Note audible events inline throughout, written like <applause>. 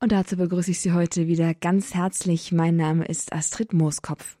Und dazu begrüße ich Sie heute wieder ganz herzlich. Mein Name ist Astrid Mooskopf.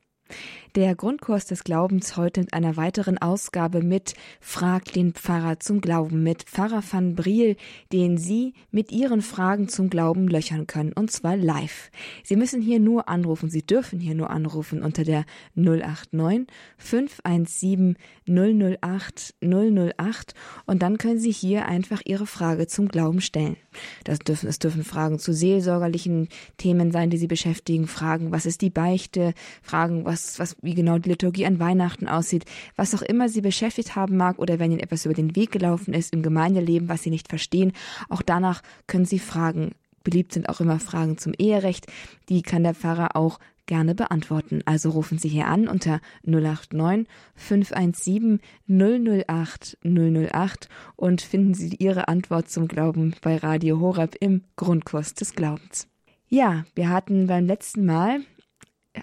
Der Grundkurs des Glaubens heute mit einer weiteren Ausgabe mit Frag den Pfarrer zum Glauben mit Pfarrer van Briel, den Sie mit Ihren Fragen zum Glauben löchern können und zwar live. Sie müssen hier nur anrufen, Sie dürfen hier nur anrufen unter der 089 517 008 008 und dann können Sie hier einfach Ihre Frage zum Glauben stellen. Das dürfen, es dürfen Fragen zu seelsorgerlichen Themen sein, die Sie beschäftigen, Fragen, was ist die Beichte, Fragen, was, was, wie genau die Liturgie an Weihnachten aussieht, was auch immer Sie beschäftigt haben mag oder wenn Ihnen etwas über den Weg gelaufen ist im Gemeindeleben, was Sie nicht verstehen, auch danach können Sie fragen. Beliebt sind auch immer Fragen zum Eherecht. Die kann der Pfarrer auch gerne beantworten. Also rufen Sie hier an unter 089 517 008 008 und finden Sie Ihre Antwort zum Glauben bei Radio Horeb im Grundkurs des Glaubens. Ja, wir hatten beim letzten Mal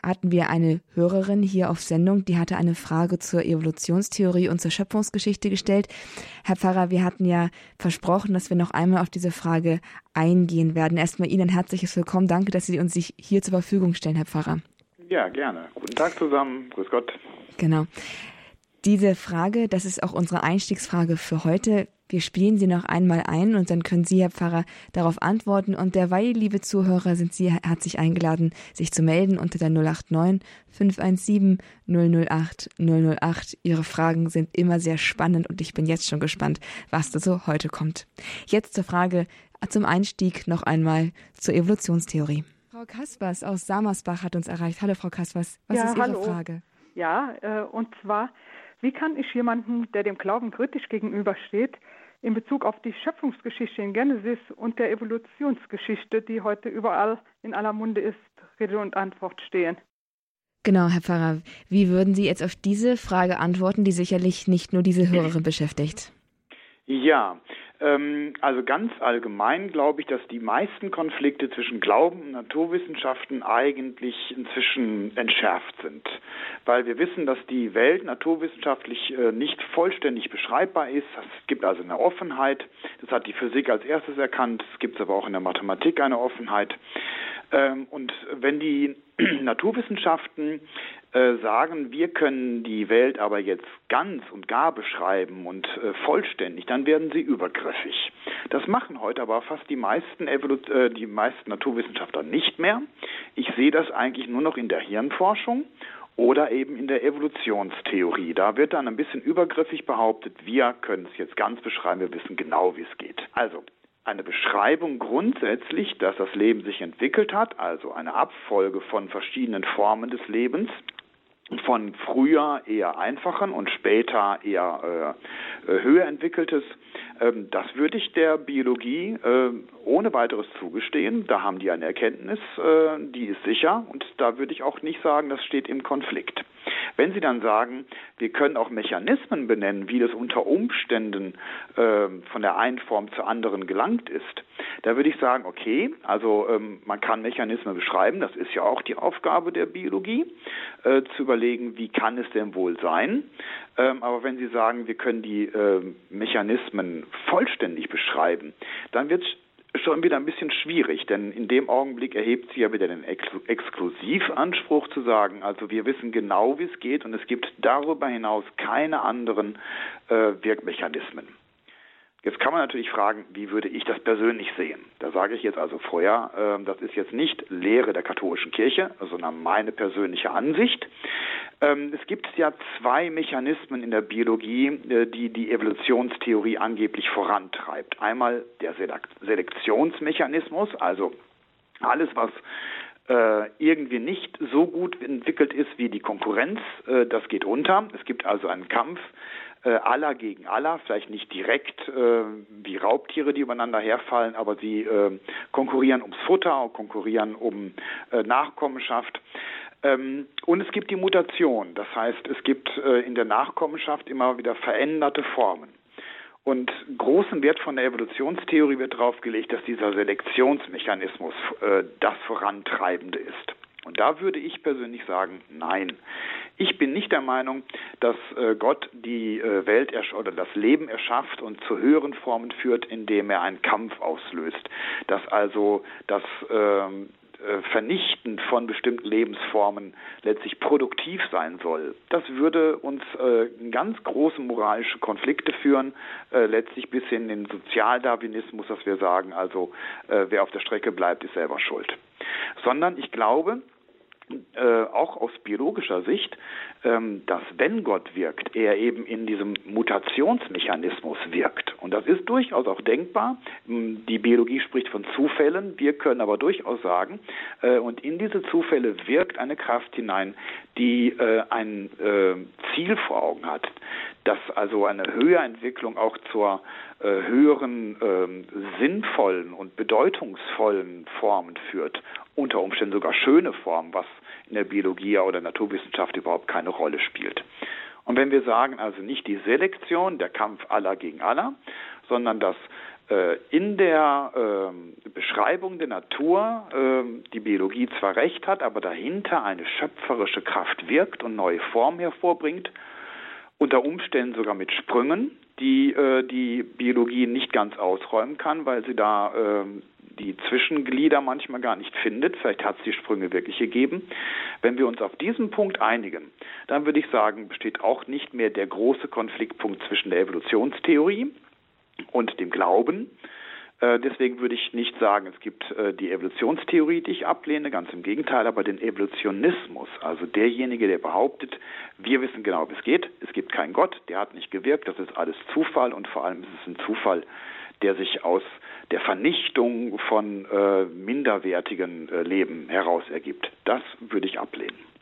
hatten wir eine Hörerin hier auf Sendung, die hatte eine Frage zur Evolutionstheorie und zur Schöpfungsgeschichte gestellt. Herr Pfarrer, wir hatten ja versprochen, dass wir noch einmal auf diese Frage eingehen werden. Erstmal Ihnen ein herzliches Willkommen. Danke, dass Sie uns sich hier zur Verfügung stellen, Herr Pfarrer. Ja, gerne. Guten Tag zusammen. Grüß Gott. Genau. Diese Frage, das ist auch unsere Einstiegsfrage für heute. Wir spielen sie noch einmal ein und dann können Sie, Herr Pfarrer, darauf antworten. Und derweil, liebe Zuhörer, sind Sie herzlich eingeladen, sich zu melden unter der 089 517 008 008. Ihre Fragen sind immer sehr spannend und ich bin jetzt schon gespannt, was da so heute kommt. Jetzt zur Frage zum Einstieg noch einmal zur Evolutionstheorie. Frau Kaspers aus Samersbach hat uns erreicht. Hallo, Frau Kaspers. Was ja, ist Ihre hallo. Frage? Ja, äh, und zwar, wie kann ich jemanden, der dem Glauben kritisch gegenübersteht, in Bezug auf die Schöpfungsgeschichte in Genesis und der Evolutionsgeschichte, die heute überall in aller Munde ist, Rede und Antwort stehen. Genau, Herr Pfarrer. Wie würden Sie jetzt auf diese Frage antworten, die sicherlich nicht nur diese Hörerin beschäftigt? Ja, also ganz allgemein glaube ich, dass die meisten Konflikte zwischen Glauben und Naturwissenschaften eigentlich inzwischen entschärft sind. Weil wir wissen, dass die Welt naturwissenschaftlich äh, nicht vollständig beschreibbar ist. Es gibt also eine Offenheit. Das hat die Physik als erstes erkannt. Es gibt aber auch in der Mathematik eine Offenheit. Ähm, und wenn die <clears throat> Naturwissenschaften äh, sagen, wir können die Welt aber jetzt ganz und gar beschreiben und äh, vollständig, dann werden sie übergriffig. Das machen heute aber fast die meisten, äh, die meisten Naturwissenschaftler nicht mehr. Ich sehe das eigentlich nur noch in der Hirnforschung oder eben in der Evolutionstheorie. Da wird dann ein bisschen übergriffig behauptet, wir können es jetzt ganz beschreiben, wir wissen genau, wie es geht. Also eine Beschreibung grundsätzlich, dass das Leben sich entwickelt hat, also eine Abfolge von verschiedenen Formen des Lebens, von früher eher einfachen und später eher äh, äh höher entwickeltes, ähm, das würde ich der Biologie äh, ohne weiteres zugestehen. Da haben die eine Erkenntnis, äh, die ist sicher und da würde ich auch nicht sagen, das steht im Konflikt. Wenn Sie dann sagen, wir können auch Mechanismen benennen, wie das unter Umständen äh, von der einen Form zur anderen gelangt ist, da würde ich sagen, okay, also ähm, man kann Mechanismen beschreiben, das ist ja auch die Aufgabe der Biologie, äh, zu überlegen, wie kann es denn wohl sein. Ähm, aber wenn Sie sagen, wir können die äh, Mechanismen vollständig beschreiben, dann wird es schon wieder ein bisschen schwierig, denn in dem Augenblick erhebt sie ja wieder den Ex Exklusivanspruch zu sagen, also wir wissen genau, wie es geht und es gibt darüber hinaus keine anderen äh, Wirkmechanismen. Jetzt kann man natürlich fragen, wie würde ich das persönlich sehen? Da sage ich jetzt also vorher, äh, das ist jetzt nicht Lehre der katholischen Kirche, sondern meine persönliche Ansicht. Ähm, es gibt ja zwei Mechanismen in der Biologie, äh, die die Evolutionstheorie angeblich vorantreibt. Einmal der Selektionsmechanismus, also alles, was äh, irgendwie nicht so gut entwickelt ist wie die Konkurrenz, äh, das geht unter. Es gibt also einen Kampf äh, aller gegen aller, vielleicht nicht direkt äh, wie Raubtiere, die übereinander herfallen, aber sie äh, konkurrieren ums Futter, konkurrieren um äh, Nachkommenschaft. Ähm, und es gibt die Mutation, das heißt, es gibt äh, in der Nachkommenschaft immer wieder veränderte Formen. Und großen Wert von der Evolutionstheorie wird darauf gelegt, dass dieser Selektionsmechanismus äh, das Vorantreibende ist. Und da würde ich persönlich sagen, nein. Ich bin nicht der Meinung, dass äh, Gott die äh, Welt oder das Leben erschafft und zu höheren Formen führt, indem er einen Kampf auslöst. Dass also das ähm, äh, Vernichten von bestimmten Lebensformen letztlich produktiv sein soll. Das würde uns in ganz große moralische Konflikte führen, letztlich bis in den Sozialdarwinismus, dass wir sagen, also wer auf der Strecke bleibt, ist selber schuld. Sondern ich glaube, äh, auch aus biologischer Sicht, ähm, dass wenn Gott wirkt, er eben in diesem Mutationsmechanismus wirkt. Und das ist durchaus auch denkbar. Ähm, die Biologie spricht von Zufällen. Wir können aber durchaus sagen, äh, und in diese Zufälle wirkt eine Kraft hinein, die äh, ein äh, Ziel vor Augen hat, dass also eine Höherentwicklung auch zur höheren ähm, sinnvollen und bedeutungsvollen Formen führt unter Umständen sogar schöne Formen, was in der Biologie oder Naturwissenschaft überhaupt keine Rolle spielt. Und wenn wir sagen, also nicht die Selektion, der Kampf aller gegen aller, sondern dass äh, in der äh, Beschreibung der Natur äh, die Biologie zwar recht hat, aber dahinter eine schöpferische Kraft wirkt und neue Formen hervorbringt, unter Umständen sogar mit Sprüngen, die äh, die Biologie nicht ganz ausräumen kann, weil sie da äh, die Zwischenglieder manchmal gar nicht findet. Vielleicht hat es die Sprünge wirklich gegeben. Wenn wir uns auf diesen Punkt einigen, dann würde ich sagen, besteht auch nicht mehr der große Konfliktpunkt zwischen der Evolutionstheorie und dem Glauben. Äh, deswegen würde ich nicht sagen, es gibt äh, die Evolutionstheorie, die ich ablehne, ganz im Gegenteil, aber den Evolutionismus, also derjenige, der behauptet, wir wissen genau, wie es geht, es gibt keinen Gott, der hat nicht gewirkt, das ist alles Zufall und vor allem ist es ein Zufall, der sich aus der Vernichtung von äh, minderwertigen äh, Leben heraus ergibt. Das würde ich ablehnen.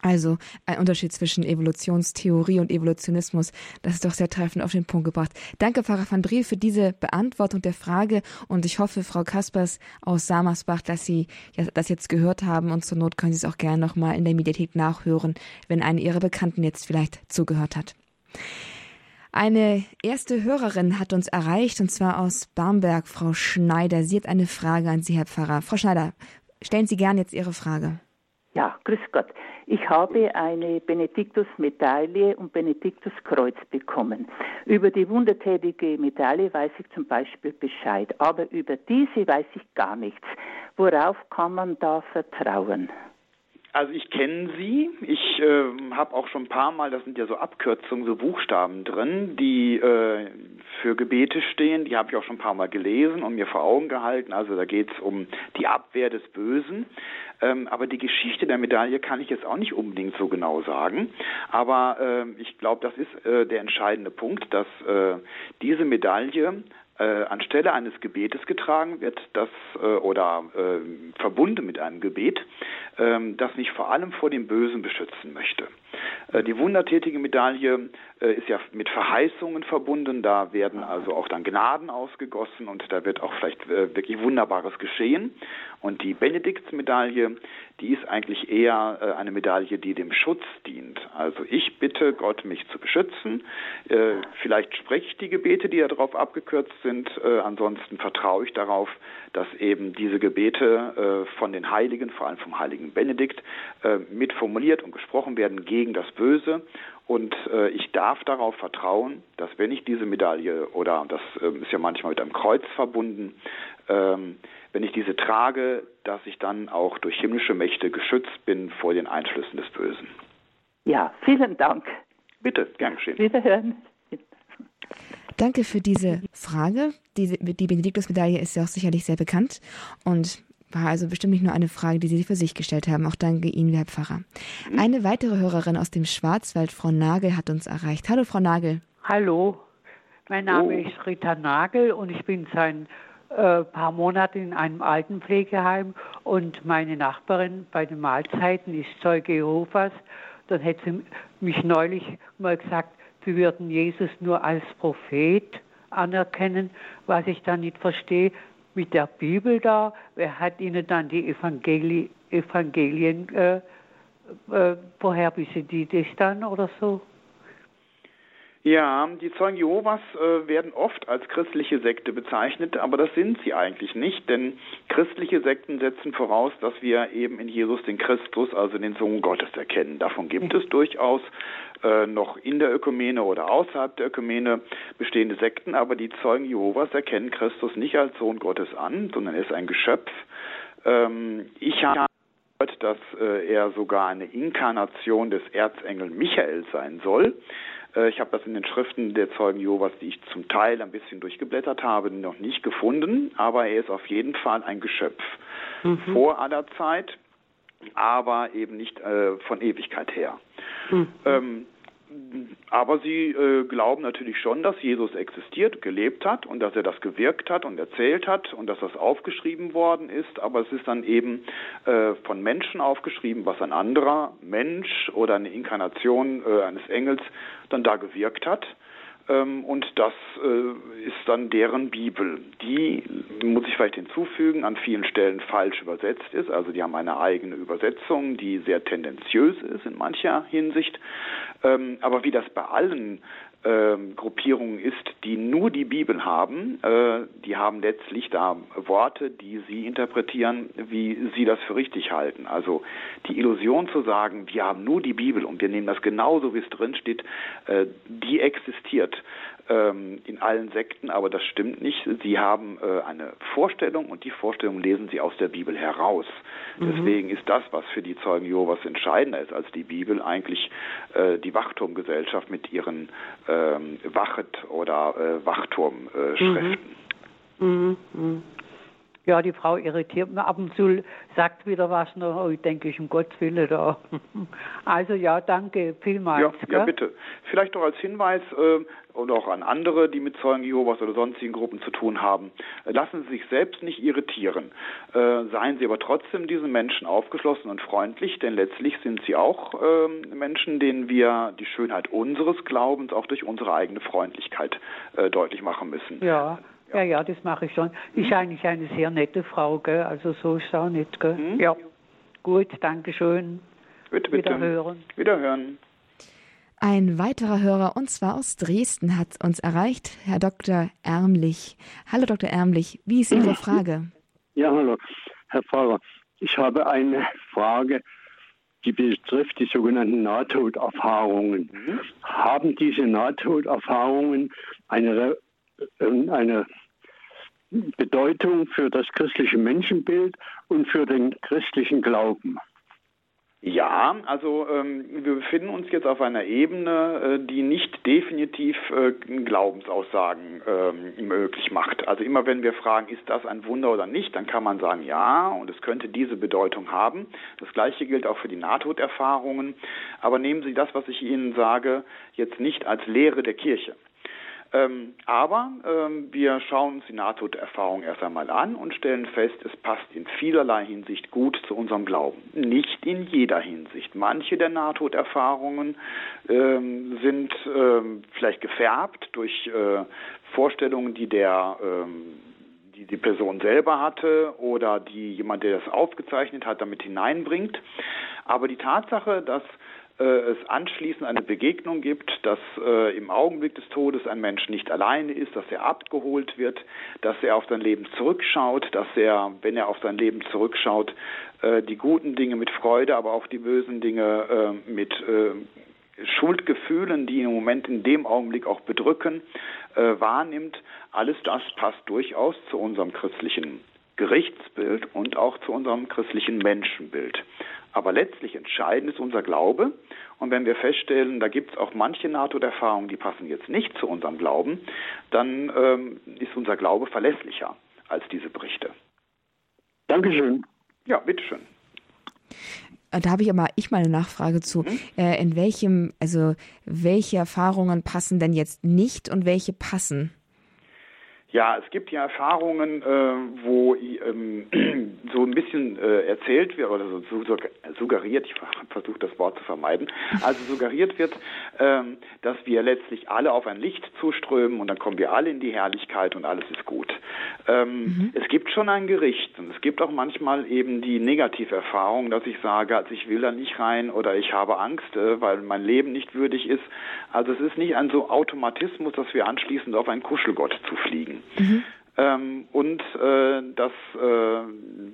Also ein Unterschied zwischen Evolutionstheorie und Evolutionismus, das ist doch sehr treffend auf den Punkt gebracht. Danke, Pfarrer van Briel, für diese Beantwortung der Frage und ich hoffe, Frau Kaspers aus Samersbach, dass Sie das jetzt gehört haben und zur Not können Sie es auch gerne nochmal in der Mediathek nachhören, wenn eine Ihrer Bekannten jetzt vielleicht zugehört hat. Eine erste Hörerin hat uns erreicht, und zwar aus Barmberg, Frau Schneider. Sie hat eine Frage an Sie, Herr Pfarrer. Frau Schneider, stellen Sie gern jetzt Ihre Frage. Ja, grüß Gott. Ich habe eine Benediktus-Medaille und Benediktus-Kreuz bekommen. Über die wundertätige Medaille weiß ich zum Beispiel Bescheid, aber über diese weiß ich gar nichts. Worauf kann man da vertrauen? Also ich kenne sie. Ich äh, habe auch schon ein paar Mal, das sind ja so Abkürzungen, so Buchstaben drin, die äh, für Gebete stehen. Die habe ich auch schon ein paar Mal gelesen und mir vor Augen gehalten. Also da geht es um die Abwehr des Bösen. Ähm, aber die Geschichte der Medaille kann ich jetzt auch nicht unbedingt so genau sagen. Aber äh, ich glaube, das ist äh, der entscheidende Punkt, dass äh, diese Medaille äh, anstelle eines Gebetes getragen wird, das äh, oder äh, verbunden mit einem Gebet, äh, das mich vor allem vor dem Bösen beschützen möchte. Äh, die wundertätige Medaille äh, ist ja mit Verheißungen verbunden, da werden also auch dann Gnaden ausgegossen und da wird auch vielleicht äh, wirklich Wunderbares geschehen. Und die Benediktsmedaille, die ist eigentlich eher eine Medaille, die dem Schutz dient. Also ich bitte Gott, mich zu beschützen. Vielleicht spreche ich die Gebete, die darauf abgekürzt sind. Ansonsten vertraue ich darauf, dass eben diese Gebete von den Heiligen, vor allem vom heiligen Benedikt, mitformuliert und gesprochen werden gegen das Böse. Und äh, ich darf darauf vertrauen, dass wenn ich diese Medaille, oder das äh, ist ja manchmal mit einem Kreuz verbunden, ähm, wenn ich diese trage, dass ich dann auch durch himmlische Mächte geschützt bin vor den Einflüssen des Bösen. Ja, vielen Dank. Bitte, gern geschehen. Wiederhören. Danke für diese Frage. Die, die Benediktusmedaille ist ja auch sicherlich sehr bekannt und war also bestimmt nicht nur eine Frage, die Sie für sich gestellt haben. Auch danke Ihnen, Herr Pfarrer. Eine weitere Hörerin aus dem Schwarzwald, Frau Nagel, hat uns erreicht. Hallo, Frau Nagel. Hallo, mein Name oh. ist Rita Nagel und ich bin seit ein äh, paar Monaten in einem Altenpflegeheim und meine Nachbarin bei den Mahlzeiten ist Zeuge Jehovas. Dann hat sie mich neulich mal gesagt, sie würden Jesus nur als Prophet anerkennen, was ich dann nicht verstehe mit der Bibel da? Wer hat Ihnen dann die Evangeli Evangelien, äh, äh, woher wissen die das dann oder so? Ja, die Zeugen Jehovas äh, werden oft als christliche Sekte bezeichnet, aber das sind sie eigentlich nicht, denn christliche Sekten setzen voraus, dass wir eben in Jesus den Christus, also den Sohn Gottes, erkennen. Davon gibt es durchaus äh, noch in der Ökumene oder außerhalb der Ökumene bestehende Sekten, aber die Zeugen Jehovas erkennen Christus nicht als Sohn Gottes an, sondern er ist ein Geschöpf. Ähm, ich habe gehört, dass äh, er sogar eine Inkarnation des Erzengel Michael sein soll. Äh, ich habe das in den Schriften der Zeugen Jehovas, die ich zum Teil ein bisschen durchgeblättert habe, noch nicht gefunden, aber er ist auf jeden Fall ein Geschöpf mhm. vor aller Zeit, aber eben nicht äh, von Ewigkeit her. Mhm. Ähm, aber sie äh, glauben natürlich schon, dass Jesus existiert, gelebt hat und dass er das gewirkt hat und erzählt hat und dass das aufgeschrieben worden ist. Aber es ist dann eben äh, von Menschen aufgeschrieben, was ein anderer Mensch oder eine Inkarnation äh, eines Engels dann da gewirkt hat. Ähm, und das äh, ist dann deren Bibel. Die, muss ich vielleicht hinzufügen, an vielen Stellen falsch übersetzt ist. Also die haben eine eigene Übersetzung, die sehr tendenziös ist in mancher Hinsicht. Ähm, aber wie das bei allen ähm, Gruppierungen ist, die nur die Bibel haben. Äh, die haben letztlich da Worte, die sie interpretieren, wie sie das für richtig halten. Also die Illusion zu sagen, wir haben nur die Bibel und wir nehmen das genauso, wie es drin steht, äh, die existiert ähm, in allen Sekten, aber das stimmt nicht. Sie haben äh, eine Vorstellung und die Vorstellung lesen sie aus der Bibel heraus. Mhm. Deswegen ist das, was für die Zeugen Jehovas entscheidender ist als die Bibel, eigentlich äh, die Wachturmgesellschaft mit ihren ähm, Wachet- oder äh, Wachturmschriften. Mhm. Mhm. Ja, die Frau irritiert mich ab und zu, sagt wieder was noch, oh, ich denke, ich um Gottes Willen da. <laughs> Also ja, danke vielmals. Ja, ja bitte. Vielleicht noch als Hinweis äh, oder auch an andere, die mit Zeugen Jehovas oder sonstigen Gruppen zu tun haben, äh, lassen Sie sich selbst nicht irritieren. Äh, seien Sie aber trotzdem diesen Menschen aufgeschlossen und freundlich, denn letztlich sind sie auch äh, Menschen, denen wir die Schönheit unseres Glaubens auch durch unsere eigene Freundlichkeit äh, deutlich machen müssen. Ja. Ja, ja, das mache ich schon. Ist eigentlich eine sehr nette Frau, gell? Also so ist es auch nicht, gell? Mhm. Ja. Gut, danke schön. Bitte, bitte. Wiederhören. Wiederhören. Ein weiterer Hörer, und zwar aus Dresden, hat uns erreicht, Herr Dr. Ärmlich. Hallo, Dr. Ärmlich, wie ist Ihre Frage? Ja, hallo, Herr Pfarrer. Ich habe eine Frage, die betrifft die sogenannten Nahtoderfahrungen. Mhm. Haben diese Nahtoderfahrungen eine eine Bedeutung für das christliche Menschenbild und für den christlichen Glauben. Ja, also ähm, wir befinden uns jetzt auf einer Ebene, äh, die nicht definitiv äh, Glaubensaussagen äh, möglich macht. Also immer wenn wir fragen, ist das ein Wunder oder nicht, dann kann man sagen, ja, und es könnte diese Bedeutung haben. Das gleiche gilt auch für die Nahtoderfahrungen. Aber nehmen Sie das, was ich Ihnen sage, jetzt nicht als Lehre der Kirche. Ähm, aber ähm, wir schauen uns die Nahtoderfahrung erst einmal an und stellen fest, es passt in vielerlei Hinsicht gut zu unserem Glauben. Nicht in jeder Hinsicht. Manche der Nahtoderfahrungen ähm, sind ähm, vielleicht gefärbt durch äh, Vorstellungen, die der ähm, die die Person selber hatte oder die jemand, der das aufgezeichnet hat, damit hineinbringt. Aber die Tatsache, dass es anschließend eine Begegnung gibt, dass äh, im Augenblick des Todes ein Mensch nicht alleine ist, dass er abgeholt wird, dass er auf sein Leben zurückschaut, dass er, wenn er auf sein Leben zurückschaut, äh, die guten Dinge mit Freude, aber auch die bösen Dinge äh, mit äh, Schuldgefühlen, die ihn im Moment in dem Augenblick auch bedrücken, äh, wahrnimmt. Alles das passt durchaus zu unserem christlichen Gerichtsbild und auch zu unserem christlichen Menschenbild. Aber letztlich entscheidend ist unser Glaube. Und wenn wir feststellen, da gibt es auch manche NATO-Erfahrungen, die passen jetzt nicht zu unserem Glauben, dann ähm, ist unser Glaube verlässlicher als diese Berichte. Dankeschön. Ja, bitteschön. Äh, da habe ich aber ich mal eine Nachfrage zu. Mhm. Äh, in welchem, also welche Erfahrungen passen denn jetzt nicht und welche passen? Ja, es gibt ja Erfahrungen, äh, wo ähm, <clears throat> so ein bisschen äh, erzählt wird oder so suggeriert, ich <laughs> versuche das Wort zu vermeiden, also suggeriert wird, ähm, dass wir letztlich alle auf ein Licht zuströmen und dann kommen wir alle in die Herrlichkeit und alles ist gut. Ähm, mhm. Es gibt schon ein Gericht und es gibt auch manchmal eben die Negativerfahrung, dass ich sage, also ich will da nicht rein oder ich habe Angst, äh, weil mein Leben nicht würdig ist. Also es ist nicht ein so Automatismus, dass wir anschließend auf einen Kuschelgott zufliegen. Mhm. Ähm, und äh, dass äh,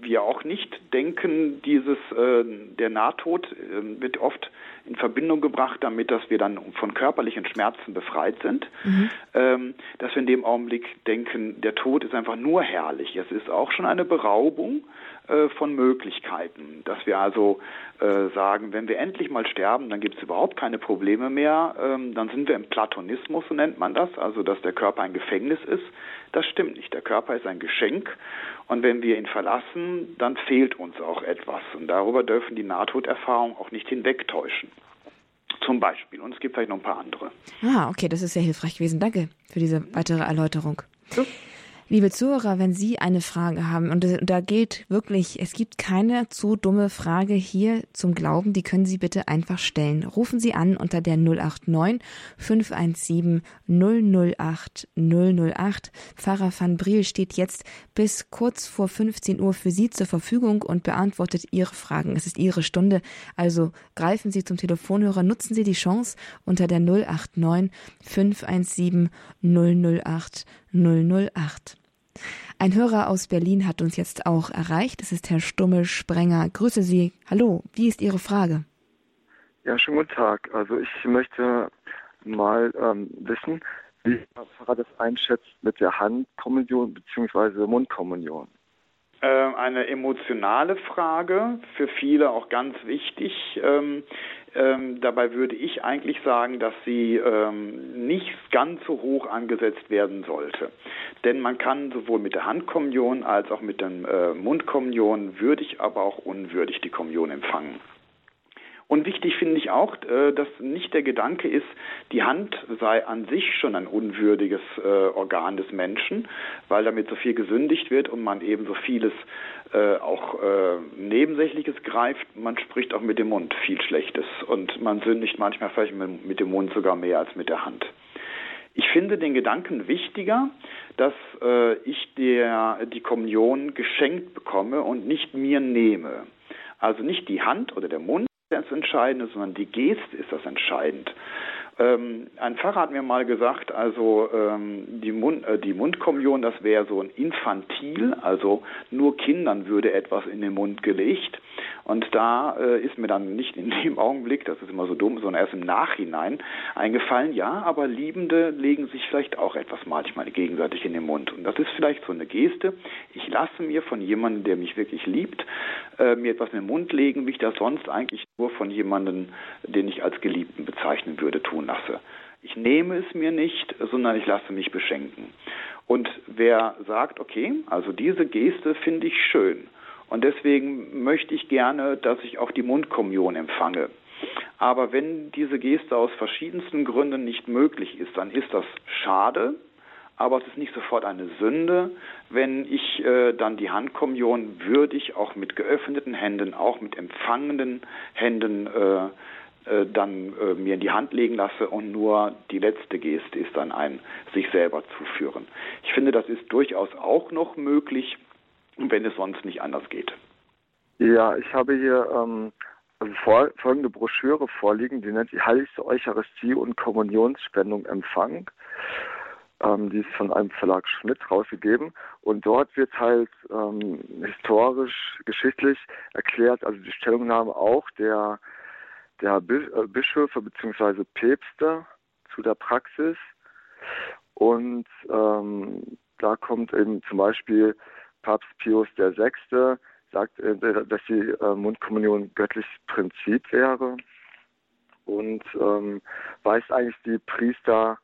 wir auch nicht denken, dieses äh, der Nahtod äh, wird oft in Verbindung gebracht damit, dass wir dann von körperlichen Schmerzen befreit sind, mhm. ähm, dass wir in dem Augenblick denken, der Tod ist einfach nur herrlich. Es ist auch schon eine Beraubung äh, von Möglichkeiten, dass wir also äh, sagen, wenn wir endlich mal sterben, dann gibt es überhaupt keine Probleme mehr, ähm, dann sind wir im Platonismus, so nennt man das, also dass der Körper ein Gefängnis ist. Das stimmt nicht. Der Körper ist ein Geschenk und wenn wir ihn verlassen, dann fehlt uns auch etwas. Und darüber dürfen die Nahtoderfahrungen auch nicht hinwegtäuschen. Zum Beispiel. Und es gibt vielleicht noch ein paar andere. Ah, okay, das ist sehr hilfreich gewesen. Danke für diese weitere Erläuterung. So. Liebe Zuhörer, wenn Sie eine Frage haben, und da gilt wirklich, es gibt keine zu dumme Frage hier zum Glauben, die können Sie bitte einfach stellen. Rufen Sie an unter der 089 517 008 008. Pfarrer van Briel steht jetzt bis kurz vor 15 Uhr für Sie zur Verfügung und beantwortet Ihre Fragen. Es ist Ihre Stunde, also greifen Sie zum Telefonhörer, nutzen Sie die Chance unter der 089 517 008 008. Ein Hörer aus Berlin hat uns jetzt auch erreicht. Es ist Herr Stummel-Sprenger. Grüße Sie. Hallo, wie ist Ihre Frage? Ja, schönen guten Tag. Also ich möchte mal ähm, wissen, wie Herr Pfarrer das einschätzt mit der Handkommunion bzw. Mundkommunion. Ähm, eine emotionale Frage, für viele auch ganz wichtig. Ähm, ähm, dabei würde ich eigentlich sagen, dass sie ähm, nicht ganz so hoch angesetzt werden sollte. Denn man kann sowohl mit der Handkommunion als auch mit der äh, Mundkommunion würdig, aber auch unwürdig die Kommunion empfangen. Und wichtig finde ich auch, äh, dass nicht der Gedanke ist, die Hand sei an sich schon ein unwürdiges äh, Organ des Menschen, weil damit so viel gesündigt wird und man eben so vieles äh, auch Nebensächliches greift. Man spricht auch mit dem Mund viel Schlechtes und man sündigt manchmal vielleicht mit dem Mund sogar mehr als mit der Hand. Ich finde den Gedanken wichtiger, dass äh, ich der, die Kommunion geschenkt bekomme und nicht mir nehme. Also nicht die Hand oder der Mund das Entscheidende, sondern die Geste ist das entscheidend. Ähm, ein Pfarrer hat mir mal gesagt, also ähm, die, Mund, äh, die Mundkommunion, das wäre so ein Infantil, also nur Kindern würde etwas in den Mund gelegt. Und da äh, ist mir dann nicht in dem <laughs> Augenblick, das ist immer so dumm, sondern erst im Nachhinein eingefallen, ja, aber Liebende legen sich vielleicht auch etwas manchmal gegenseitig in den Mund. Und das ist vielleicht so eine Geste. Ich lasse mir von jemandem, der mich wirklich liebt, äh, mir etwas in den Mund legen, wie ich das sonst eigentlich nur von jemandem, den ich als Geliebten bezeichnen würde, tun lasse. Ich nehme es mir nicht, sondern ich lasse mich beschenken. Und wer sagt, okay, also diese Geste finde ich schön und deswegen möchte ich gerne, dass ich auch die Mundkommunion empfange. Aber wenn diese Geste aus verschiedensten Gründen nicht möglich ist, dann ist das schade, aber es ist nicht sofort eine Sünde, wenn ich äh, dann die Handkommunion würdig auch mit geöffneten Händen, auch mit empfangenden Händen äh, äh, dann äh, mir in die Hand legen lasse und nur die letzte Geste ist dann ein sich selber zuführen. Ich finde, das ist durchaus auch noch möglich, wenn es sonst nicht anders geht. Ja, ich habe hier ähm, also folgende Broschüre vorliegen, die nennt die Heiligste Eucharistie und Kommunionsspendung Empfang. Ähm, die ist von einem Verlag Schmidt rausgegeben und dort wird halt ähm, historisch, geschichtlich erklärt, also die Stellungnahme auch der, der äh, Bischöfe bzw. Päpste zu der Praxis und ähm, da kommt eben zum Beispiel Papst Pius VI. sagt, äh, dass die äh, Mundkommunion göttliches Prinzip wäre und ähm, weist eigentlich die Priester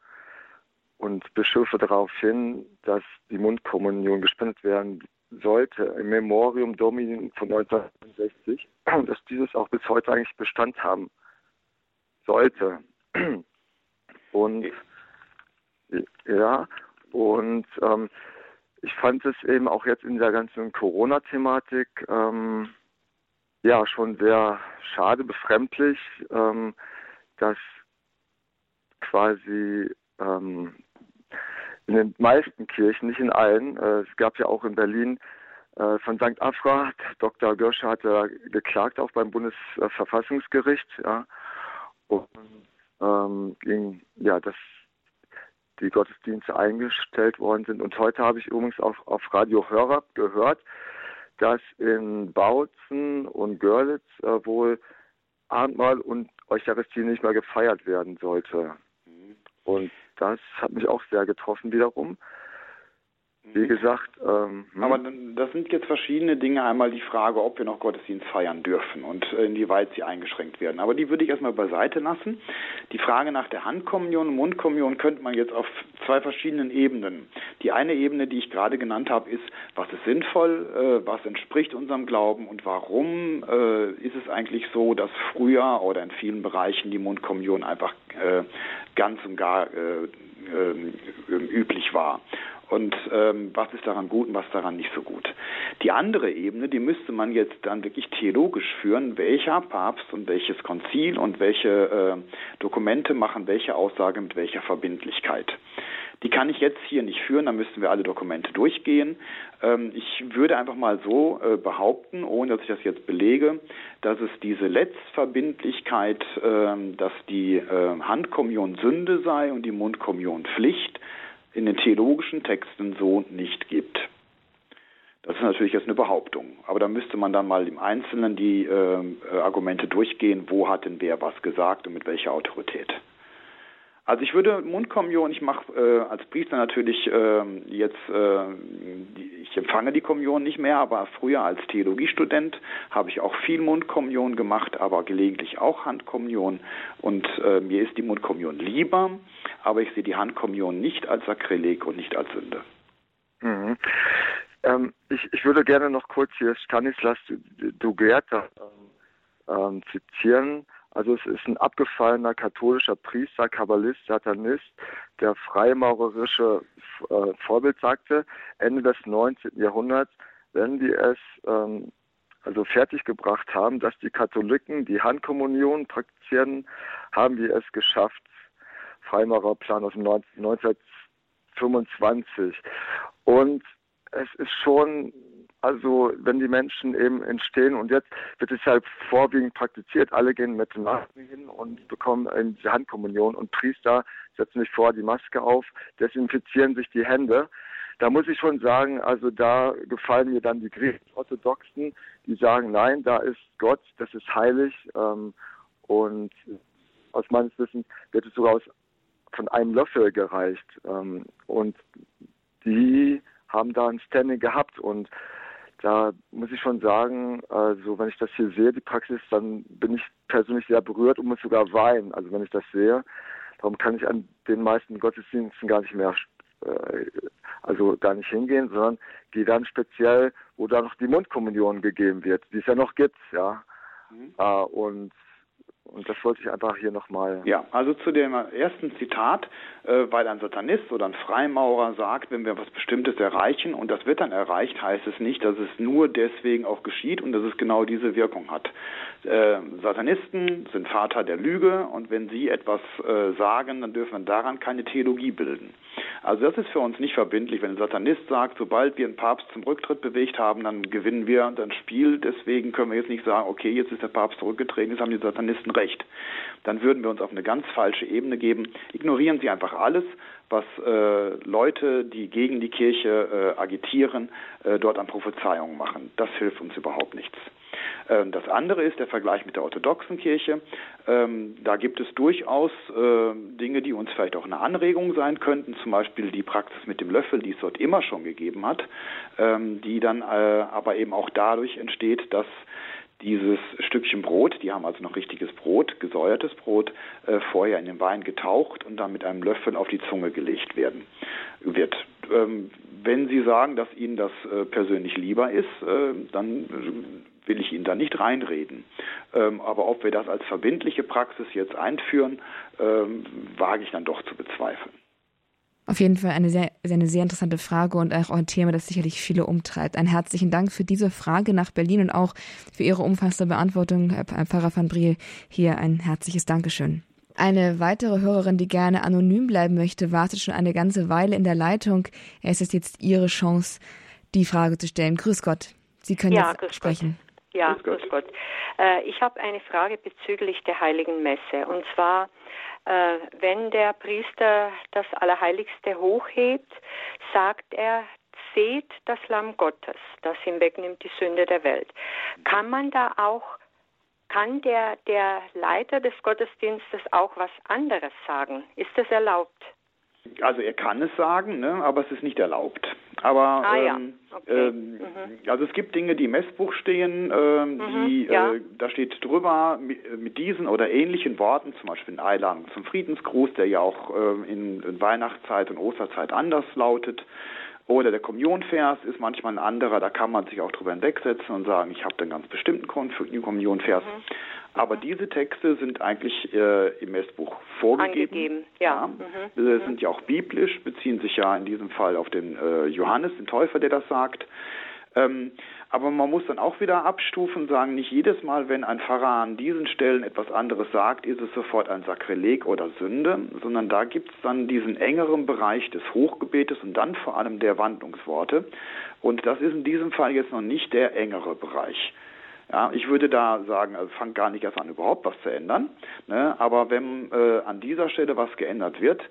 und Bischöfe darauf hin, dass die Mundkommunion gespendet werden sollte im Memorium Domini von 1960, <clears throat> dass dieses auch bis heute eigentlich Bestand haben sollte. <clears throat> Und ja, und ähm, ich fand es eben auch jetzt in der ganzen Corona-Thematik ähm, ja schon sehr schade, befremdlich, ähm, dass quasi ähm, in den meisten Kirchen, nicht in allen, äh, es gab ja auch in Berlin äh, von St. Afra, Dr. Görsche hat ja geklagt auch beim Bundesverfassungsgericht, ja, und ähm, ging, ja, dass die Gottesdienste eingestellt worden sind. Und heute habe ich übrigens auf, auf Radio Hörer gehört, dass in Bautzen und Görlitz äh, wohl Abendmahl und Eucharistie nicht mehr gefeiert werden sollte. Mhm. Und das hat mich auch sehr getroffen wiederum. Wie gesagt, ähm, hm. aber das sind jetzt verschiedene Dinge. Einmal die Frage, ob wir noch Gottesdienst feiern dürfen und inwieweit sie eingeschränkt werden. Aber die würde ich erstmal beiseite lassen. Die Frage nach der Handkommunion und Mundkommunion könnte man jetzt auf zwei verschiedenen Ebenen. Die eine Ebene, die ich gerade genannt habe, ist, was ist sinnvoll, äh, was entspricht unserem Glauben und warum äh, ist es eigentlich so, dass früher oder in vielen Bereichen die Mundkommunion einfach äh, ganz und gar äh, äh, üblich war und ähm, was ist daran gut und was daran nicht so gut. Die andere Ebene, die müsste man jetzt dann wirklich theologisch führen, welcher Papst und welches Konzil und welche äh, Dokumente machen welche Aussage mit welcher Verbindlichkeit. Die kann ich jetzt hier nicht führen, da müssten wir alle Dokumente durchgehen. Ähm, ich würde einfach mal so äh, behaupten, ohne dass ich das jetzt belege, dass es diese Letztverbindlichkeit, äh, dass die äh, Handkommunion Sünde sei und die Mundkommunion Pflicht, in den theologischen Texten so nicht gibt. Das ist natürlich jetzt eine Behauptung, aber da müsste man dann mal im Einzelnen die äh, Argumente durchgehen, wo hat denn wer was gesagt und mit welcher Autorität. Also ich würde Mundkommunion, ich mache äh, als Priester natürlich äh, jetzt, äh, die, ich empfange die Kommunion nicht mehr, aber früher als Theologiestudent habe ich auch viel Mundkommunion gemacht, aber gelegentlich auch Handkommunion. Und äh, mir ist die Mundkommunion lieber, aber ich sehe die Handkommunion nicht als Sakrileg und nicht als Sünde. Mhm. Ähm, ich, ich würde gerne noch kurz hier Stanislas Dugerta ähm, zitieren. Also es ist ein abgefallener katholischer Priester, Kabbalist, Satanist, der freimaurerische äh, Vorbild sagte, Ende des 19. Jahrhunderts, wenn die es ähm, also fertiggebracht haben, dass die Katholiken die Handkommunion praktizieren, haben wir es geschafft. Freimaurerplan aus dem 1925. Und es ist schon also wenn die Menschen eben entstehen und jetzt wird es halt vorwiegend praktiziert, alle gehen mit Masken hin und bekommen eben die Handkommunion und Priester setzen sich vor die Maske auf, desinfizieren sich die Hände. Da muss ich schon sagen, also da gefallen mir dann die griechisch-orthodoxen, die sagen, nein, da ist Gott, das ist heilig ähm, und aus meines Wissens wird es sogar aus, von einem Löffel gereicht ähm, und die haben da ein Standing gehabt und da muss ich schon sagen, also wenn ich das hier sehe, die Praxis, dann bin ich persönlich sehr berührt und muss sogar weinen, also wenn ich das sehe. Darum kann ich an den meisten Gottesdiensten gar nicht mehr, äh, also gar nicht hingehen, sondern gehe dann speziell, wo da noch die Mundkommunion gegeben wird, die es ja noch gibt, ja. Mhm. Äh, und und das wollte ich einfach hier nochmal. Ja, also zu dem ersten Zitat, äh, weil ein Satanist oder ein Freimaurer sagt, wenn wir was Bestimmtes erreichen und das wird dann erreicht, heißt es nicht, dass es nur deswegen auch geschieht und dass es genau diese Wirkung hat. Äh, Satanisten sind Vater der Lüge und wenn sie etwas äh, sagen, dann dürfen wir daran keine Theologie bilden. Also das ist für uns nicht verbindlich. Wenn ein Satanist sagt, sobald wir einen Papst zum Rücktritt bewegt haben, dann gewinnen wir das Spiel. Deswegen können wir jetzt nicht sagen, okay, jetzt ist der Papst zurückgetreten, jetzt haben die Satanisten recht. Dann würden wir uns auf eine ganz falsche Ebene geben. Ignorieren Sie einfach alles, was äh, Leute, die gegen die Kirche äh, agitieren, äh, dort an Prophezeiungen machen. Das hilft uns überhaupt nichts. Ähm, das andere ist der Vergleich mit der orthodoxen Kirche. Ähm, da gibt es durchaus äh, Dinge, die uns vielleicht auch eine Anregung sein könnten, zum Beispiel die Praxis mit dem Löffel, die es dort immer schon gegeben hat, ähm, die dann äh, aber eben auch dadurch entsteht, dass dieses Stückchen Brot, die haben also noch richtiges Brot, gesäuertes Brot, äh, vorher in den Wein getaucht und dann mit einem Löffel auf die Zunge gelegt werden wird. Ähm, wenn Sie sagen, dass Ihnen das äh, persönlich lieber ist, äh, dann will ich Ihnen da nicht reinreden. Ähm, aber ob wir das als verbindliche Praxis jetzt einführen, ähm, wage ich dann doch zu bezweifeln. Auf jeden Fall eine sehr, eine sehr interessante Frage und auch ein Thema, das sicherlich viele umtreibt. Einen herzlichen Dank für diese Frage nach Berlin und auch für Ihre umfassende Beantwortung, Herr Pfarrer van Briel. Hier ein herzliches Dankeschön. Eine weitere Hörerin, die gerne anonym bleiben möchte, wartet schon eine ganze Weile in der Leitung. Es ist jetzt Ihre Chance, die Frage zu stellen. Grüß Gott. Sie können ja, jetzt sprechen. Gott. Ja, grüß Gott. Grüß Gott. Äh, ich habe eine Frage bezüglich der Heiligen Messe. Und zwar wenn der Priester das Allerheiligste hochhebt, sagt er, seht das Lamm Gottes, das ihm wegnimmt die Sünde der Welt. Kann man da auch, kann der, der Leiter des Gottesdienstes auch was anderes sagen? Ist das erlaubt? Also er kann es sagen, ne, aber es ist nicht erlaubt. Aber ah, ja. ähm, okay. ähm, mhm. also es gibt Dinge, die im Messbuch stehen, ähm, mhm, die ja. äh, da steht drüber mit, mit, diesen oder ähnlichen Worten, zum Beispiel in Einladung zum Friedensgruß, der ja auch äh, in, in Weihnachtszeit und Osterzeit anders lautet. Oder der Kommunionvers ist manchmal ein anderer, da kann man sich auch drüber hinwegsetzen und sagen, ich habe einen ganz bestimmten Kommunionvers. Mhm. Aber mhm. diese Texte sind eigentlich äh, im Messbuch vorgegeben. Angegeben, ja. ja. Mhm. Sie sind ja auch biblisch, beziehen sich ja in diesem Fall auf den äh, Johannes, den Täufer, der das sagt. Ähm, aber man muss dann auch wieder abstufen und sagen, nicht jedes Mal, wenn ein Pfarrer an diesen Stellen etwas anderes sagt, ist es sofort ein Sakrileg oder Sünde, sondern da gibt es dann diesen engeren Bereich des Hochgebetes und dann vor allem der Wandlungsworte. Und das ist in diesem Fall jetzt noch nicht der engere Bereich. Ja, ich würde da sagen, also fangt gar nicht erst an, überhaupt was zu ändern. Ne? Aber wenn äh, an dieser Stelle was geändert wird,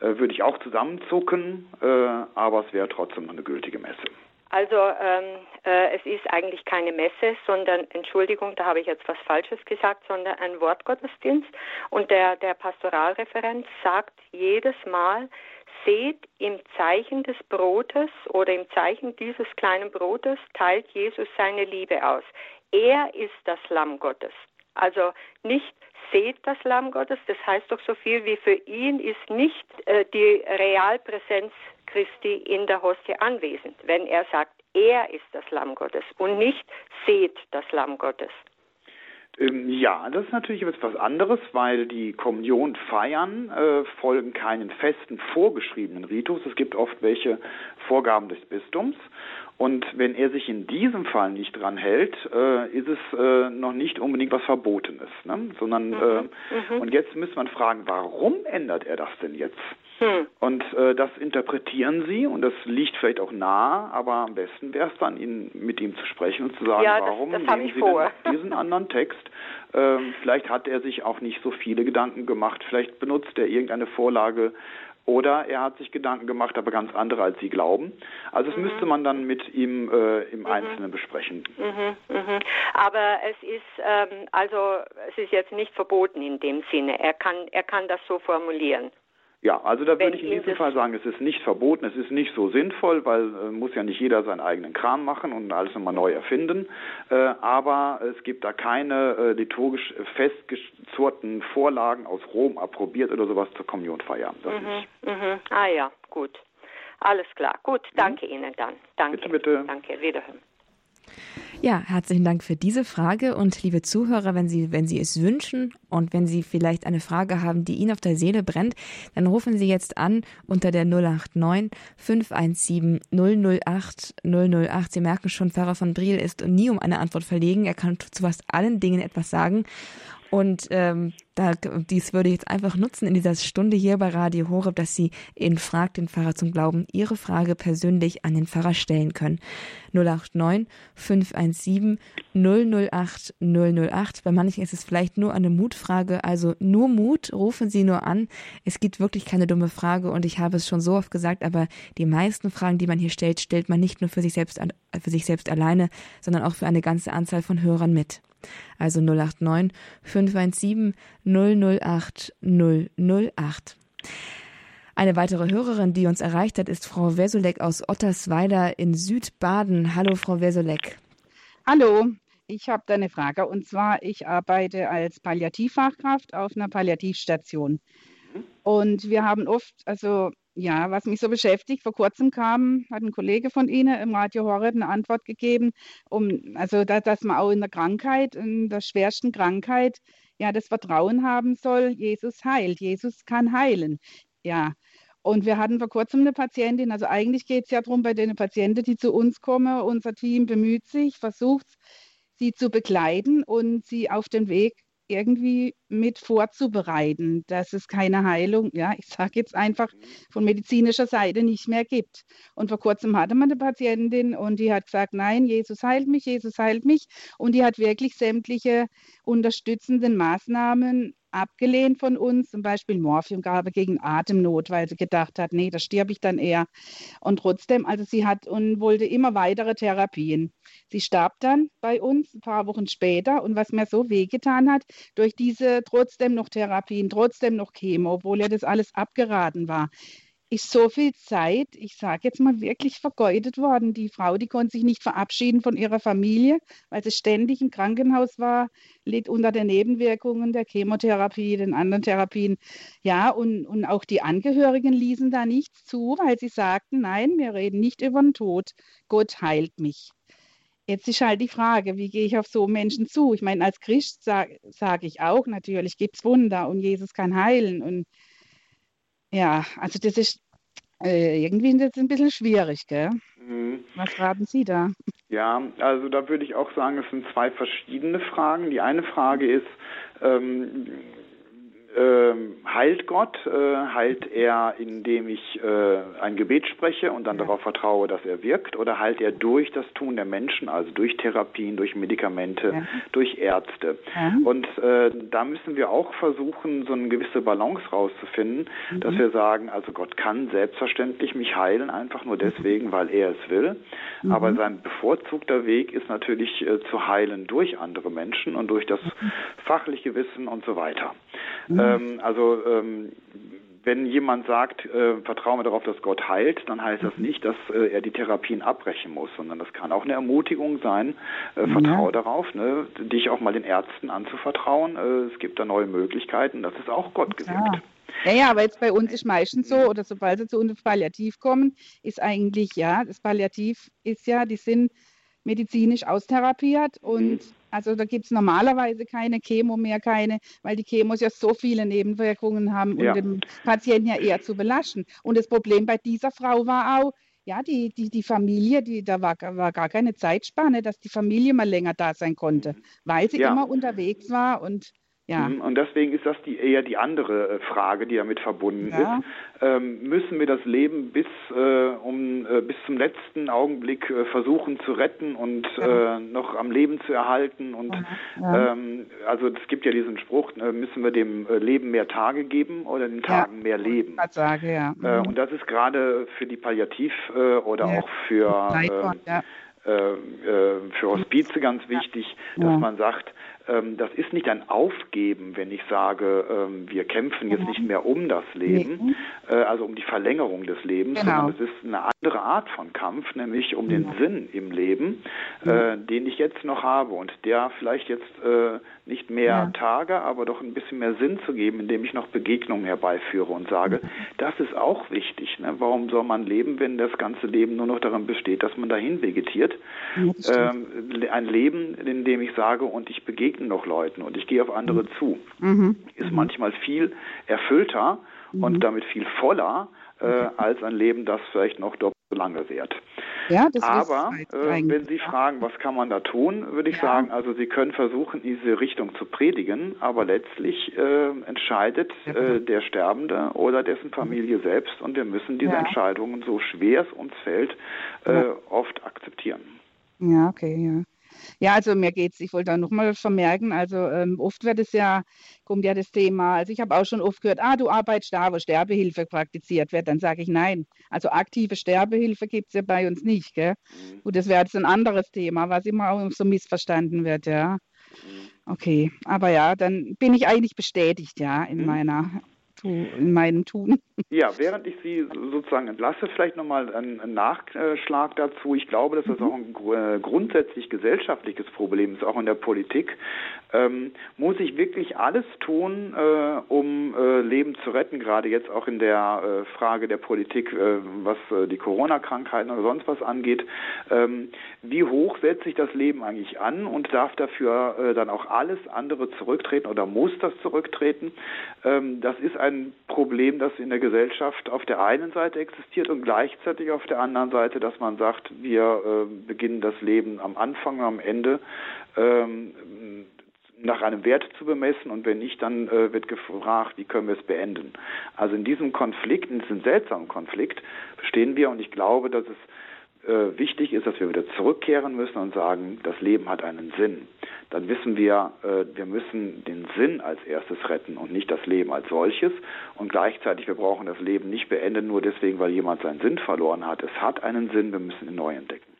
äh, würde ich auch zusammenzucken, äh, aber es wäre trotzdem eine gültige Messe. Also ähm, äh, es ist eigentlich keine Messe, sondern, Entschuldigung, da habe ich jetzt was Falsches gesagt, sondern ein Wortgottesdienst. Und der, der Pastoralreferent sagt jedes Mal, seht im Zeichen des Brotes oder im Zeichen dieses kleinen Brotes teilt Jesus seine Liebe aus. Er ist das Lamm Gottes. Also nicht seht das Lamm Gottes, das heißt doch so viel wie für ihn ist nicht äh, die Realpräsenz Christi in der Hostie anwesend, wenn er sagt, er ist das Lamm Gottes und nicht seht das Lamm Gottes. Ähm, ja, das ist natürlich etwas anderes, weil die Kommunion feiern äh, folgen keinen festen vorgeschriebenen Ritus. Es gibt oft welche Vorgaben des Bistums. Und wenn er sich in diesem Fall nicht dran hält, äh, ist es äh, noch nicht unbedingt was Verbotenes, ne? sondern mhm. Äh, mhm. und jetzt müsste man fragen, warum ändert er das denn jetzt? Hm. Und äh, das interpretieren sie und das liegt vielleicht auch nahe, aber am besten wäre es dann, ihn, mit ihm zu sprechen und zu sagen, ja, warum das nehmen Sie vor. denn diesen <laughs> anderen Text? Ähm, vielleicht hat er sich auch nicht so viele Gedanken gemacht, vielleicht benutzt er irgendeine Vorlage oder er hat sich Gedanken gemacht, aber ganz andere, als Sie glauben. Also das mhm. müsste man dann mit ihm äh, im mhm. Einzelnen besprechen. Mhm, mhm. Aber es ist ähm, also es ist jetzt nicht verboten in dem Sinne. Er kann er kann das so formulieren. Ja, also da würde ich in diesem Fall sagen, es ist nicht verboten, es ist nicht so sinnvoll, weil äh, muss ja nicht jeder seinen eigenen Kram machen und alles nochmal neu erfinden. Äh, aber es gibt da keine äh, liturgisch festgezurrten Vorlagen aus Rom approbiert oder sowas zur Kommunionfeier. Das mhm. Mhm. Ah ja, gut. Alles klar. Gut, mhm. danke mhm. Ihnen dann. Danke. Bitte, bitte. Danke, wiederhören. Ja, herzlichen Dank für diese Frage und liebe Zuhörer, wenn Sie, wenn Sie es wünschen und wenn Sie vielleicht eine Frage haben, die Ihnen auf der Seele brennt, dann rufen Sie jetzt an unter der 089 517 008 008. Sie merken schon, Pfarrer von Briel ist nie um eine Antwort verlegen. Er kann zu fast allen Dingen etwas sagen und ähm, da, dies würde ich jetzt einfach nutzen in dieser Stunde hier bei Radio Horeb, dass Sie in Frag den Pfarrer zum Glauben Ihre Frage persönlich an den Pfarrer stellen können. 089 517 008 008. Bei manchen ist es vielleicht nur eine Mutfrage, also nur Mut, rufen Sie nur an. Es gibt wirklich keine dumme Frage und ich habe es schon so oft gesagt, aber die meisten Fragen, die man hier stellt, stellt man nicht nur für sich selbst, für sich selbst alleine, sondern auch für eine ganze Anzahl von Hörern mit also 089 517 008 008. Eine weitere Hörerin, die uns erreicht hat, ist Frau Wesolek aus Ottersweiler in Südbaden. Hallo, Frau Wesolek. Hallo, ich habe da eine Frage. Und zwar, ich arbeite als Palliativfachkraft auf einer Palliativstation. Und wir haben oft, also ja, was mich so beschäftigt, vor kurzem kam, hat ein Kollege von Ihnen im Radio Horeb eine Antwort gegeben, um, also da, dass man auch in der Krankheit, in der schwersten Krankheit, ja, das Vertrauen haben soll, Jesus heilt, Jesus kann heilen. Ja, Und wir hatten vor kurzem eine Patientin, also eigentlich geht es ja darum, bei den Patienten, die zu uns kommen, unser Team bemüht sich, versucht, sie zu begleiten und sie auf den Weg irgendwie mit vorzubereiten, dass es keine Heilung, ja, ich sage jetzt einfach von medizinischer Seite nicht mehr gibt. Und vor kurzem hatte man eine Patientin und die hat gesagt, nein, Jesus heilt mich, Jesus heilt mich. Und die hat wirklich sämtliche unterstützenden Maßnahmen abgelehnt von uns, zum Beispiel Morphiumgabe gegen Atemnot, weil sie gedacht hat, nee, da sterbe ich dann eher. Und trotzdem, also sie hat und wollte immer weitere Therapien. Sie starb dann bei uns ein paar Wochen später und was mir so wehgetan hat, durch diese trotzdem noch Therapien, trotzdem noch Chemo, obwohl ja das alles abgeraten war, ist so viel Zeit, ich sage jetzt mal wirklich vergeudet worden. Die Frau, die konnte sich nicht verabschieden von ihrer Familie, weil sie ständig im Krankenhaus war, litt unter den Nebenwirkungen der Chemotherapie, den anderen Therapien. Ja, und, und auch die Angehörigen ließen da nichts zu, weil sie sagten, nein, wir reden nicht über den Tod. Gott heilt mich. Jetzt ist halt die Frage, wie gehe ich auf so Menschen zu? Ich meine, als Christ sage sag ich auch, natürlich gibt es Wunder und Jesus kann heilen. Und ja, also das ist äh, irgendwie ist ein bisschen schwierig, gell? Mhm. Was raten Sie da? Ja, also da würde ich auch sagen, es sind zwei verschiedene Fragen. Die eine Frage ist, ähm, äh, heilt Gott? Äh, heilt er, indem ich äh, ein Gebet spreche und dann ja. darauf vertraue, dass er wirkt? Oder heilt er durch das Tun der Menschen, also durch Therapien, durch Medikamente, ja. durch Ärzte? Ja. Und äh, da müssen wir auch versuchen, so eine gewisse Balance rauszufinden, mhm. dass wir sagen, also Gott kann selbstverständlich mich heilen, einfach nur deswegen, weil er es will. Mhm. Aber sein bevorzugter Weg ist natürlich äh, zu heilen durch andere Menschen und durch das mhm. fachliche Wissen und so weiter. Mhm. Ähm, also ähm, wenn jemand sagt, äh, vertraue mir darauf, dass Gott heilt, dann heißt das nicht, dass äh, er die Therapien abbrechen muss, sondern das kann auch eine Ermutigung sein, äh, vertraue ja. darauf, ne, dich auch mal den Ärzten anzuvertrauen. Äh, es gibt da neue Möglichkeiten, das ist auch Gott gewirkt. Ja. ja, aber jetzt bei uns ist meistens so, oder sobald sie zu uns Palliativ kommen, ist eigentlich, ja, das Palliativ ist ja, die sind medizinisch austherapiert und mhm. Also da gibt es normalerweise keine Chemo mehr, keine, weil die Chemos ja so viele Nebenwirkungen haben ja. und den Patienten ja eher zu belasten. Und das Problem bei dieser Frau war auch, ja, die, die, die Familie, die, da war, war gar keine Zeitspanne, dass die Familie mal länger da sein konnte, weil sie ja. immer unterwegs war und ja. Mhm, und deswegen ist das die, eher die andere äh, Frage, die damit verbunden ja. ist. Ähm, müssen wir das Leben bis, äh, um, äh, bis zum letzten Augenblick äh, versuchen zu retten und ja. Äh, noch am Leben zu erhalten? Und ähm, also es gibt ja diesen Spruch, äh, müssen wir dem Leben mehr Tage geben oder den Tagen mehr Leben? Ich sage, ja. Mhm. und das ist gerade für die Palliativ oder auch für, ähm, für Hospize ganz wichtig, dass man sagt, ähm, das ist nicht ein Aufgeben, wenn ich sage, ähm, wir kämpfen jetzt nicht mehr um das Leben, äh, also um die Verlängerung des Lebens, genau. sondern es ist eine andere Art von Kampf, nämlich um den Sinn im Leben, äh, den ich jetzt noch habe und der vielleicht jetzt äh, nicht mehr. Tage, aber doch ein bisschen mehr Sinn zu geben, indem ich noch Begegnungen herbeiführe und sage, das ist auch wichtig. Ne? Warum soll man leben, wenn das ganze Leben nur noch darin besteht, dass man dahin vegetiert? Ja, ähm, ein Leben, in dem ich sage, und ich begegne noch Leuten und ich gehe auf andere mhm. zu, mhm. ist manchmal viel erfüllter mhm. und damit viel voller äh, als ein Leben, das vielleicht noch doppelt so lange währt. Ja, Aber äh, wenn Sie fragen, was kann man da tun, würde ich ja. sagen, also Sie können versuchen, in diese Richtung zu predigen, aber letztlich äh, entscheidet äh, der Sterbende oder dessen Familie selbst und wir müssen diese ja. Entscheidungen, so schwer es uns fällt, äh, oft akzeptieren. Ja, okay, ja. Ja, also mir geht es, ich wollte da nochmal vermerken, also ähm, oft wird es ja, kommt ja das Thema, also ich habe auch schon oft gehört, ah, du arbeitest da, wo Sterbehilfe praktiziert wird. Dann sage ich nein. Also aktive Sterbehilfe gibt es ja bei uns nicht, gell? Mhm. Gut, das wäre jetzt ein anderes Thema, was immer auch so missverstanden wird, ja. Mhm. Okay, aber ja, dann bin ich eigentlich bestätigt, ja, in mhm. meiner in meinem Tun. Ja, während ich Sie sozusagen entlasse, vielleicht nochmal einen Nachschlag dazu. Ich glaube, dass das mhm. auch ein grundsätzlich gesellschaftliches Problem ist, auch in der Politik. Ähm, muss ich wirklich alles tun, äh, um äh, Leben zu retten, gerade jetzt auch in der äh, Frage der Politik, äh, was äh, die Corona-Krankheiten oder sonst was angeht. Ähm, wie hoch setze ich das Leben eigentlich an und darf dafür äh, dann auch alles andere zurücktreten oder muss das zurücktreten? Ähm, das ist ein Problem, das in der Gesellschaft auf der einen Seite existiert und gleichzeitig auf der anderen Seite, dass man sagt, wir äh, beginnen das Leben am Anfang am Ende ähm, nach einem Wert zu bemessen und wenn nicht, dann äh, wird gefragt, wie können wir es beenden. Also in diesem Konflikt, in diesem seltsamen Konflikt stehen wir und ich glaube, dass es äh, wichtig ist, dass wir wieder zurückkehren müssen und sagen, das Leben hat einen Sinn. Dann wissen wir, äh, wir müssen den Sinn als erstes retten und nicht das Leben als solches. Und gleichzeitig, wir brauchen das Leben nicht beenden, nur deswegen, weil jemand seinen Sinn verloren hat. Es hat einen Sinn, wir müssen ihn neu entdecken.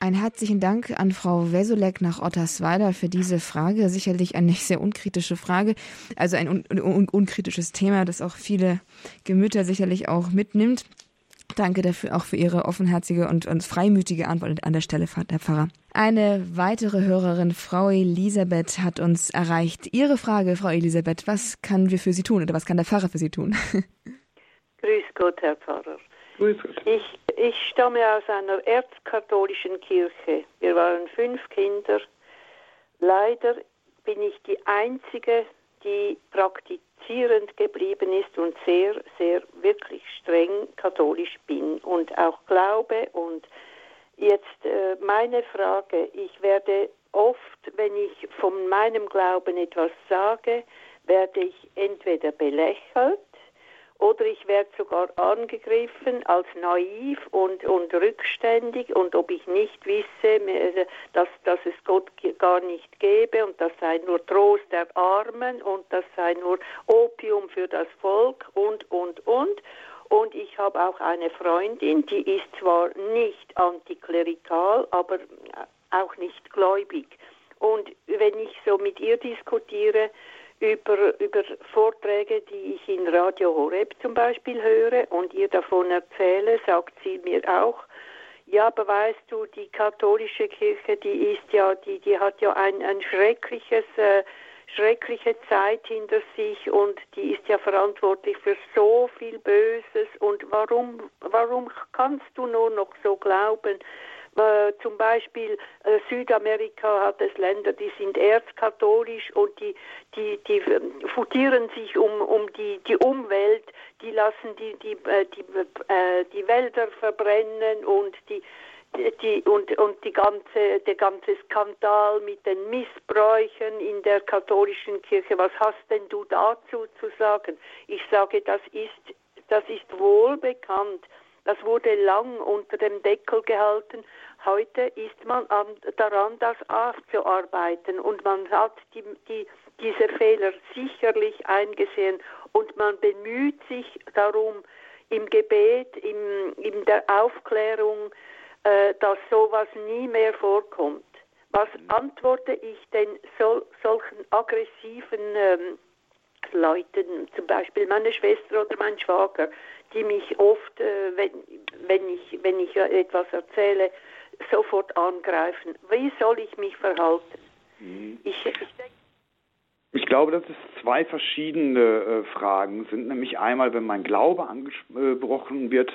Ein herzlichen Dank an Frau Wesolek nach Ottersweiler für diese Frage. Sicherlich eine <laughs> sehr unkritische Frage, also ein un un unkritisches Thema, das auch viele Gemüter sicherlich auch mitnimmt. Danke dafür auch für Ihre offenherzige und, und freimütige Antwort an der Stelle, Herr Pfarrer. Eine weitere Hörerin, Frau Elisabeth, hat uns erreicht. Ihre Frage, Frau Elisabeth, was können wir für Sie tun oder was kann der Pfarrer für Sie tun? <laughs> Grüß Gott, Herr Pfarrer. Grüß Gott. Ich, ich stamme aus einer erzkatholischen Kirche. Wir waren fünf Kinder. Leider bin ich die Einzige, die praktizierend geblieben ist und sehr, sehr wirklich streng katholisch bin und auch glaube. Und jetzt äh, meine Frage, ich werde oft, wenn ich von meinem Glauben etwas sage, werde ich entweder belächelt oder ich werde sogar angegriffen als naiv und, und rückständig und ob ich nicht wisse, dass, dass es Gott gar nicht gebe und das sei nur Trost der Armen und das sei nur Opium für das Volk und, und, und. Und ich habe auch eine Freundin, die ist zwar nicht antiklerikal, aber auch nicht gläubig. Und wenn ich so mit ihr diskutiere, über, über Vorträge, die ich in Radio Horeb zum Beispiel höre und ihr davon erzähle, sagt sie mir auch, ja, aber weißt du, die katholische Kirche, die ist ja, die, die hat ja ein, ein schreckliches, äh, schreckliche Zeit hinter sich und die ist ja verantwortlich für so viel Böses und warum, warum kannst du nur noch so glauben? Äh, zum Beispiel äh, Südamerika hat es Länder, die sind erzkatholisch und die, die, die ähm, futieren sich um, um die, die Umwelt, die lassen die, äh, die, äh, die Wälder verbrennen und die, die, und, und die ganze, der ganze Skandal mit den Missbräuchen in der katholischen Kirche. Was hast denn du dazu zu sagen? Ich sage, das ist, das ist wohl bekannt. Das wurde lang unter dem Deckel gehalten. Heute ist man daran, das aufzuarbeiten und man hat die, die, diese Fehler sicherlich eingesehen und man bemüht sich darum im Gebet, im, in der Aufklärung, äh, dass sowas nie mehr vorkommt. Was mhm. antworte ich denn so, solchen aggressiven ähm, Leuten, zum Beispiel meine Schwester oder mein Schwager, die mich oft, äh, wenn, wenn, ich, wenn ich etwas erzähle, sofort angreifen. Wie soll ich mich verhalten? Mhm. Ich, ich, ich glaube, dass es zwei verschiedene äh, Fragen sind. Nämlich einmal, wenn mein Glaube angesprochen wird,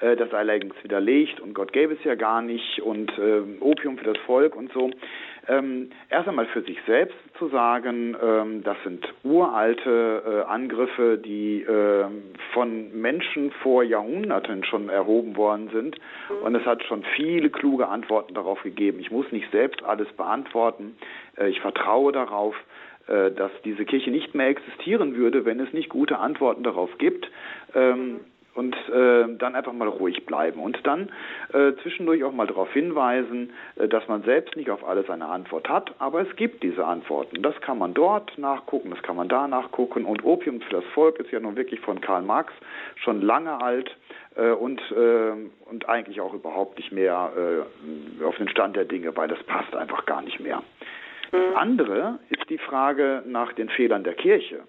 äh, das allerdings widerlegt und Gott gäbe es ja gar nicht und äh, Opium für das Volk und so ähm, erst einmal für sich selbst zu sagen, ähm, das sind uralte äh, Angriffe, die äh, von Menschen vor Jahrhunderten schon erhoben worden sind. Und es hat schon viele kluge Antworten darauf gegeben. Ich muss nicht selbst alles beantworten. Äh, ich vertraue darauf, äh, dass diese Kirche nicht mehr existieren würde, wenn es nicht gute Antworten darauf gibt. Ähm, und äh, dann einfach mal ruhig bleiben und dann äh, zwischendurch auch mal darauf hinweisen, äh, dass man selbst nicht auf alles eine Antwort hat, aber es gibt diese Antworten. Das kann man dort nachgucken, das kann man da nachgucken und Opium für das Volk ist ja nun wirklich von Karl Marx schon lange alt äh, und, äh, und eigentlich auch überhaupt nicht mehr äh, auf den Stand der Dinge, weil das passt einfach gar nicht mehr. Das mhm. andere ist die Frage nach den Fehlern der Kirche.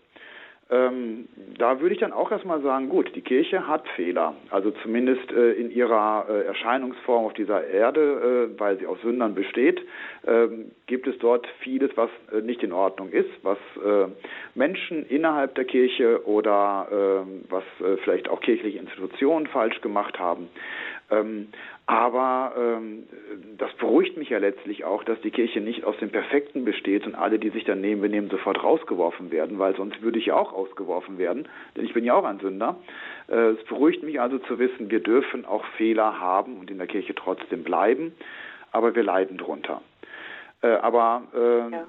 Ähm, da würde ich dann auch erstmal sagen, gut, die Kirche hat Fehler. Also zumindest äh, in ihrer äh, Erscheinungsform auf dieser Erde, äh, weil sie aus Sündern besteht, ähm, gibt es dort vieles, was äh, nicht in Ordnung ist, was äh, Menschen innerhalb der Kirche oder ähm, was äh, vielleicht auch kirchliche Institutionen falsch gemacht haben. Ähm, aber ähm, das beruhigt mich ja letztlich auch, dass die Kirche nicht aus dem Perfekten besteht und alle, die sich daneben benehmen, sofort rausgeworfen werden, weil sonst würde ich ja auch ausgeworfen werden, denn ich bin ja auch ein Sünder. Äh, es beruhigt mich also zu wissen, wir dürfen auch Fehler haben und in der Kirche trotzdem bleiben, aber wir leiden drunter. Äh, aber äh, ja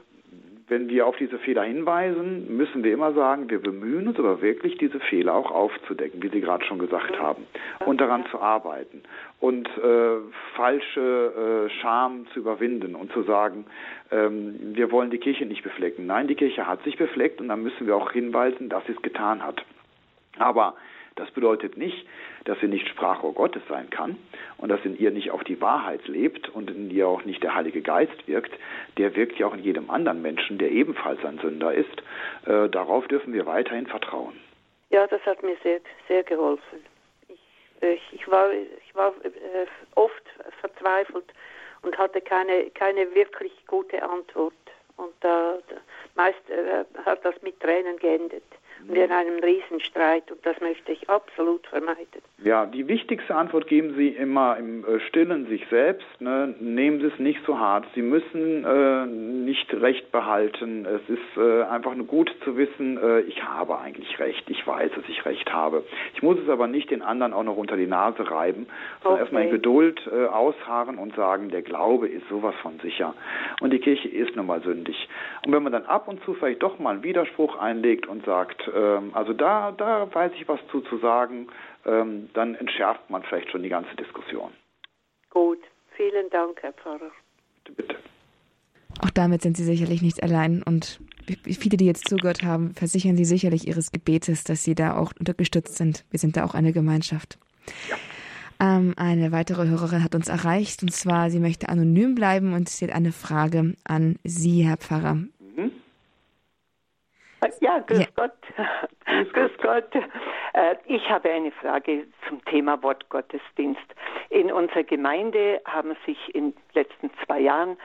wenn wir auf diese Fehler hinweisen, müssen wir immer sagen, wir bemühen uns aber wirklich, diese Fehler auch aufzudecken, wie Sie gerade schon gesagt haben, und daran zu arbeiten und äh, falsche äh, Scham zu überwinden und zu sagen, ähm, wir wollen die Kirche nicht beflecken. Nein, die Kirche hat sich befleckt und dann müssen wir auch hinweisen, dass sie es getan hat. Aber das bedeutet nicht, dass sie nicht Sprachrohr Gottes sein kann und dass in ihr nicht auch die Wahrheit lebt und in ihr auch nicht der Heilige Geist wirkt. Der wirkt ja auch in jedem anderen Menschen, der ebenfalls ein Sünder ist. Äh, darauf dürfen wir weiterhin vertrauen. Ja, das hat mir sehr, sehr geholfen. Ich, äh, ich war, ich war äh, oft verzweifelt und hatte keine, keine wirklich gute Antwort. Und äh, meist äh, hat das mit Tränen geendet und in einem Riesenstreit und das möchte ich absolut vermeiden. Ja, die wichtigste Antwort geben Sie immer im äh, Stillen sich selbst. Ne? Nehmen Sie es nicht so hart. Sie müssen äh, nicht Recht behalten. Es ist äh, einfach nur gut zu wissen, äh, ich habe eigentlich Recht. Ich weiß, dass ich Recht habe. Ich muss es aber nicht den anderen auch noch unter die Nase reiben, sondern okay. erstmal in Geduld äh, ausharren und sagen, der Glaube ist sowas von sicher. Und die Kirche ist nun mal sündig. Und wenn man dann ab und zu vielleicht doch mal einen Widerspruch einlegt und sagt, ähm, also da, da weiß ich was zu, zu sagen, ähm, dann entschärft man vielleicht schon die ganze Diskussion. Gut, vielen Dank, Herr Pfarrer. Bitte, bitte. Auch damit sind Sie sicherlich nicht allein und viele, die jetzt zugehört haben, versichern Sie sicherlich Ihres Gebetes, dass Sie da auch unterstützt sind. Wir sind da auch eine Gemeinschaft. Ja. Ähm, eine weitere Hörerin hat uns erreicht und zwar, sie möchte anonym bleiben und sie hat eine Frage an Sie, Herr Pfarrer. <laughs> Ja, grüß ja. Gott. grüß Gott. Äh, ich habe eine Frage zum Thema Wortgottesdienst. In unserer Gemeinde haben sich in den letzten zwei Jahren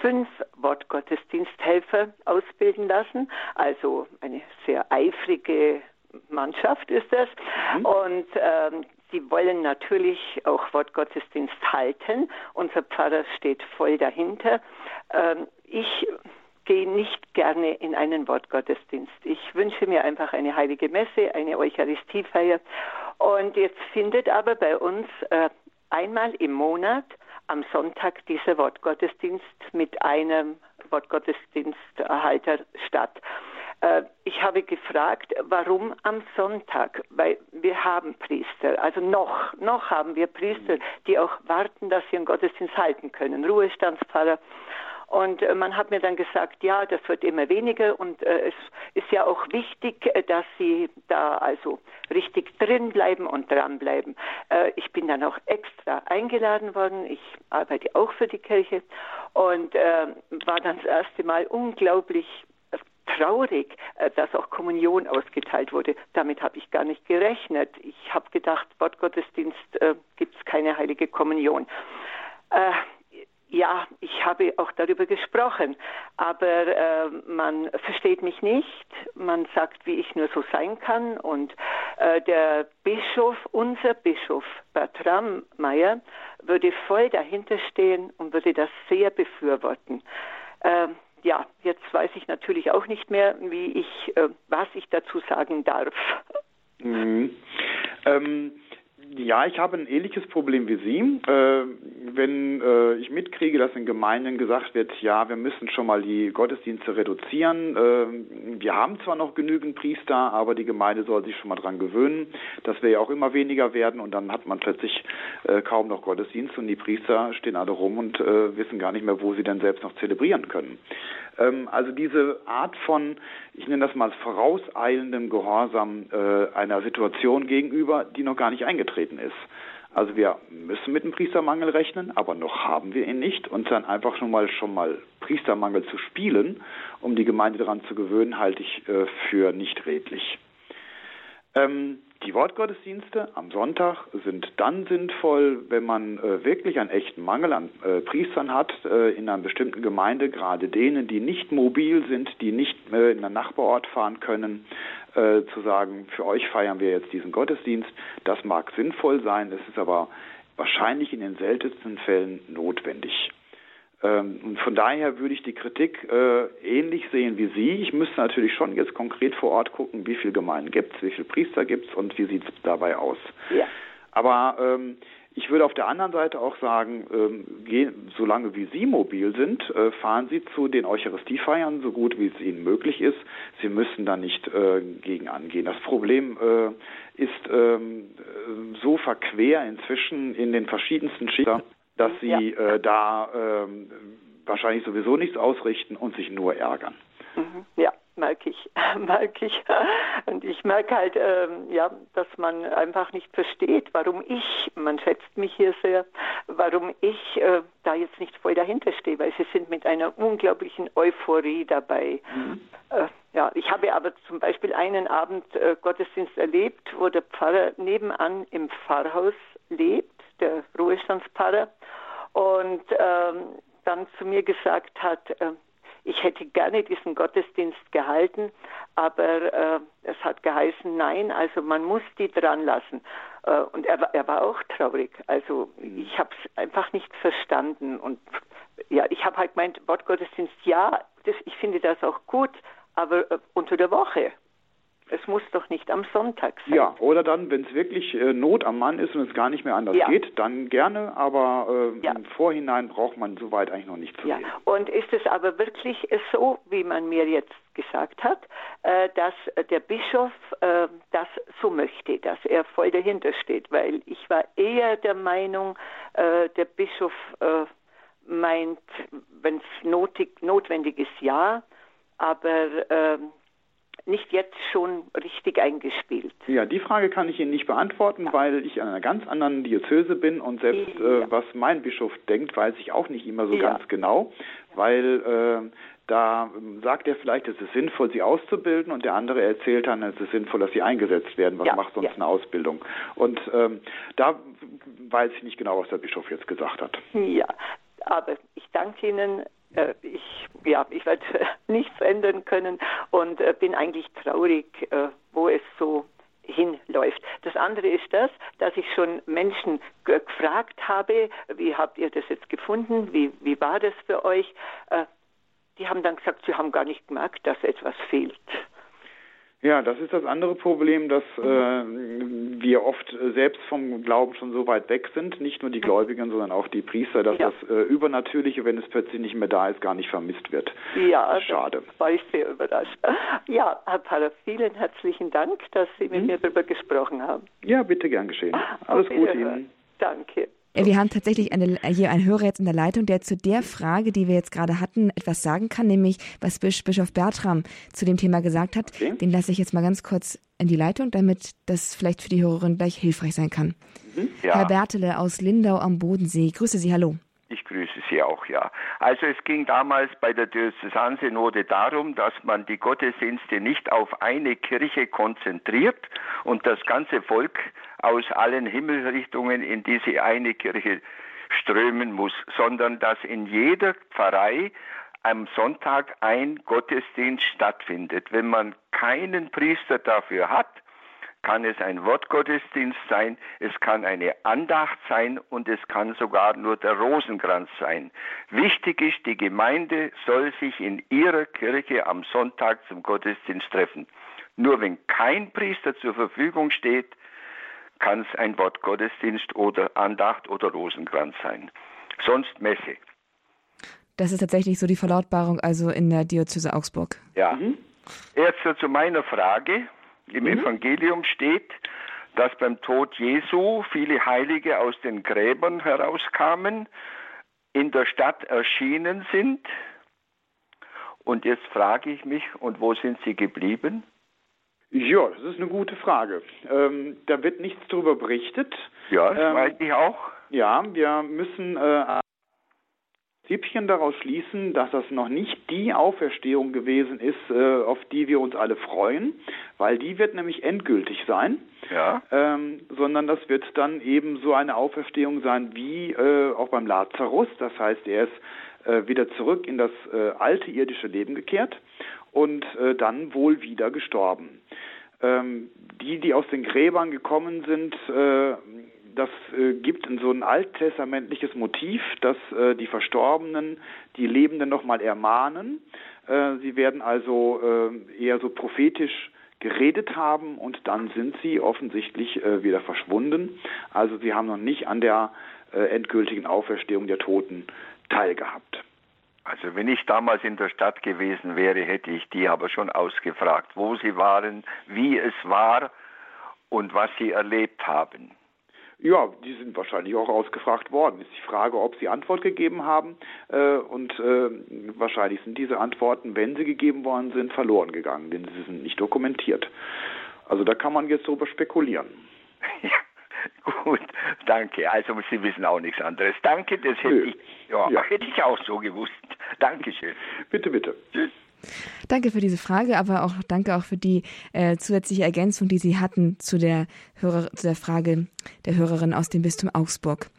fünf Wortgottesdiensthelfer ausbilden lassen. Also eine sehr eifrige Mannschaft ist das. Mhm. Und ähm, Sie wollen natürlich auch Wortgottesdienst halten. Unser Pfarrer steht voll dahinter. Ähm, ich gehe nicht gerne in einen Wortgottesdienst. Ich wünsche mir einfach eine heilige Messe, eine Eucharistiefeier. Und jetzt findet aber bei uns äh, einmal im Monat am Sonntag dieser Wortgottesdienst mit einem Wortgottesdiensterhalter statt. Äh, ich habe gefragt, warum am Sonntag? Weil wir haben Priester, also noch, noch haben wir Priester, die auch warten, dass sie einen Gottesdienst halten können, Ruhestandspfarrer. Und äh, man hat mir dann gesagt, ja, das wird immer weniger und äh, es ist ja auch wichtig, äh, dass sie da also richtig drin bleiben und dranbleiben. Äh, ich bin dann auch extra eingeladen worden. Ich arbeite auch für die Kirche und war dann das erste Mal unglaublich traurig, dass auch Kommunion ausgeteilt wurde. Damit habe ich gar nicht gerechnet. Ich habe gedacht, Wortgottesdienst äh, gibt es keine heilige Kommunion. Äh, ja, ich habe auch darüber gesprochen, aber äh, man versteht mich nicht. Man sagt, wie ich nur so sein kann. Und äh, der Bischof, unser Bischof Bertram Meyer, würde voll dahinter stehen und würde das sehr befürworten. Äh, ja, jetzt weiß ich natürlich auch nicht mehr, wie ich, äh, was ich dazu sagen darf. Mhm. Ähm, ja, ich habe ein ähnliches Problem wie Sie. Äh, wenn äh, ich mitkriege, dass in Gemeinden gesagt wird, ja, wir müssen schon mal die Gottesdienste reduzieren. Äh, wir haben zwar noch genügend Priester, aber die Gemeinde soll sich schon mal dran gewöhnen, dass wir ja auch immer weniger werden und dann hat man plötzlich äh, kaum noch Gottesdienst und die Priester stehen alle rum und äh, wissen gar nicht mehr, wo sie denn selbst noch zelebrieren können. Ähm, also diese Art von, ich nenne das mal vorauseilendem Gehorsam äh, einer Situation gegenüber, die noch gar nicht eingetreten ist. Also wir müssen mit dem Priestermangel rechnen, aber noch haben wir ihn nicht und dann einfach schon mal schon mal Priestermangel zu spielen, um die Gemeinde daran zu gewöhnen, halte ich äh, für nicht redlich. Ähm, die Wortgottesdienste am Sonntag sind dann sinnvoll, wenn man äh, wirklich einen echten Mangel an äh, Priestern hat äh, in einer bestimmten Gemeinde, gerade denen, die nicht mobil sind, die nicht äh, in einen Nachbarort fahren können, äh, zu sagen, für euch feiern wir jetzt diesen Gottesdienst. Das mag sinnvoll sein, es ist aber wahrscheinlich in den seltensten Fällen notwendig. Ähm, und von daher würde ich die Kritik äh, ähnlich sehen wie Sie. Ich müsste natürlich schon jetzt konkret vor Ort gucken, wie viele Gemeinden gibt es, wie viele Priester gibt es und wie sieht es dabei aus. Ja. Aber ähm, ich würde auf der anderen Seite auch sagen, ähm, gehen, solange wie Sie mobil sind, äh, fahren Sie zu den Eucharistiefeiern so gut wie es Ihnen möglich ist. Sie müssen da nicht äh, gegen angehen. Das Problem äh, ist ähm, so verquer inzwischen in den verschiedensten Schichten, dass Sie ja. Äh, da ähm, wahrscheinlich sowieso nichts ausrichten und sich nur ärgern. Mhm. Ja merke ich, <laughs> merke ich. Und ich merke halt, ähm, ja, dass man einfach nicht versteht, warum ich, man schätzt mich hier sehr, warum ich äh, da jetzt nicht voll dahinter stehe, weil sie sind mit einer unglaublichen Euphorie dabei. Mhm. Äh, ja, ich habe aber zum Beispiel einen Abend äh, Gottesdienst erlebt, wo der Pfarrer nebenan im Pfarrhaus lebt, der Ruhestandspfarrer, und ähm, dann zu mir gesagt hat, äh, ich hätte gerne diesen Gottesdienst gehalten, aber äh, es hat geheißen, nein, also man muss die dran lassen. Äh, und er, er war auch traurig. Also ich habe es einfach nicht verstanden. Und ja, ich habe halt gemeint, Wortgottesdienst, ja, das, ich finde das auch gut, aber äh, unter der Woche. Es muss doch nicht am Sonntag sein. Ja, oder dann, wenn es wirklich äh, Not am Mann ist und es gar nicht mehr anders ja. geht, dann gerne, aber äh, ja. im Vorhinein braucht man soweit eigentlich noch nicht zu ja. Reden. Und ist es aber wirklich so, wie man mir jetzt gesagt hat, äh, dass der Bischof äh, das so möchte, dass er voll dahinter steht, weil ich war eher der Meinung, äh, der Bischof äh, meint, wenn es notwendig ist, ja, aber ähm, nicht jetzt schon richtig eingespielt? Ja, die Frage kann ich Ihnen nicht beantworten, ja. weil ich an einer ganz anderen Diözese bin und selbst ja. äh, was mein Bischof denkt, weiß ich auch nicht immer so ja. ganz genau, weil äh, da sagt er vielleicht, es ist sinnvoll, sie auszubilden und der andere erzählt dann, es ist sinnvoll, dass sie eingesetzt werden. Was macht sonst eine Ausbildung? Und ähm, da weiß ich nicht genau, was der Bischof jetzt gesagt hat. Ja, aber ich danke Ihnen ich, ja, ich werde <laughs> nichts ändern können und äh, bin eigentlich traurig, äh, wo es so hinläuft. Das andere ist das, dass ich schon Menschen gefragt habe, wie habt ihr das jetzt gefunden, wie, wie war das für euch? Die haben dann gesagt, sie haben gar nicht gemerkt, dass etwas fehlt. Ja, das ist das andere Problem, dass äh, wir oft selbst vom Glauben schon so weit weg sind, nicht nur die Gläubigen, sondern auch die Priester, dass ja. das äh, Übernatürliche, wenn es plötzlich nicht mehr da ist, gar nicht vermisst wird. Ja, schade. Das war ich sehr überrascht. Ja, Herr Pfarrer, vielen herzlichen Dank, dass Sie mit hm? mir darüber gesprochen haben. Ja, bitte gern geschehen. Alles Gute Ihnen. Danke. Äh, wir haben tatsächlich eine, hier einen Hörer jetzt in der Leitung, der zu der Frage, die wir jetzt gerade hatten, etwas sagen kann, nämlich was Bischof Bertram zu dem Thema gesagt hat. Okay. Den lasse ich jetzt mal ganz kurz in die Leitung, damit das vielleicht für die Hörerin gleich hilfreich sein kann. Mhm. Ja. Herr Bertele aus Lindau am Bodensee, grüße Sie, hallo. Ich grüße Sie auch, ja. Also es ging damals bei der Diözesansynode darum, dass man die Gottesdienste nicht auf eine Kirche konzentriert und das ganze Volk aus allen Himmelsrichtungen in diese eine Kirche strömen muss, sondern dass in jeder Pfarrei am Sonntag ein Gottesdienst stattfindet. Wenn man keinen Priester dafür hat, kann es ein Wortgottesdienst sein, es kann eine Andacht sein und es kann sogar nur der Rosenkranz sein. Wichtig ist, die Gemeinde soll sich in ihrer Kirche am Sonntag zum Gottesdienst treffen. Nur wenn kein Priester zur Verfügung steht, kann es ein Wortgottesdienst oder Andacht oder Rosenkranz sein. Sonst Messe. Das ist tatsächlich so die Verlautbarung also in der Diözese Augsburg. Ja. Mhm. Erst zu meiner Frage. Im mhm. Evangelium steht, dass beim Tod Jesu viele Heilige aus den Gräbern herauskamen, in der Stadt erschienen sind. Und jetzt frage ich mich, und wo sind sie geblieben? Ja, das ist eine gute Frage. Ähm, da wird nichts darüber berichtet. Ja, das ähm, weiß ich auch. Ja, wir müssen äh, Prinzipien daraus schließen, dass das noch nicht die Auferstehung gewesen ist, äh, auf die wir uns alle freuen, weil die wird nämlich endgültig sein. Ja. Ähm, sondern das wird dann eben so eine Auferstehung sein wie äh, auch beim Lazarus. Das heißt, er ist äh, wieder zurück in das äh, alte irdische Leben gekehrt und äh, dann wohl wieder gestorben. Ähm, die, die aus den Gräbern gekommen sind, äh, das äh, gibt so ein alttestamentliches Motiv, dass äh, die Verstorbenen die Lebenden nochmal ermahnen. Äh, sie werden also äh, eher so prophetisch geredet haben und dann sind sie offensichtlich äh, wieder verschwunden. Also sie haben noch nicht an der äh, endgültigen Auferstehung der Toten teilgehabt. Also wenn ich damals in der Stadt gewesen wäre, hätte ich die aber schon ausgefragt, wo sie waren, wie es war und was sie erlebt haben. Ja, die sind wahrscheinlich auch ausgefragt worden. Ist die Frage, ob sie Antwort gegeben haben. Äh, und äh, wahrscheinlich sind diese Antworten, wenn sie gegeben worden sind, verloren gegangen, denn sie sind nicht dokumentiert. Also da kann man jetzt drüber spekulieren. <laughs> Ja, gut, danke. Also Sie wissen auch nichts anderes. Danke, das hätte, ich, ja, ja. hätte ich auch so gewusst. Dankeschön. Bitte, bitte. Tschüss. Danke für diese Frage, aber auch danke auch für die äh, zusätzliche Ergänzung, die Sie hatten zu der, Hörer, zu der Frage der Hörerin aus dem Bistum Augsburg.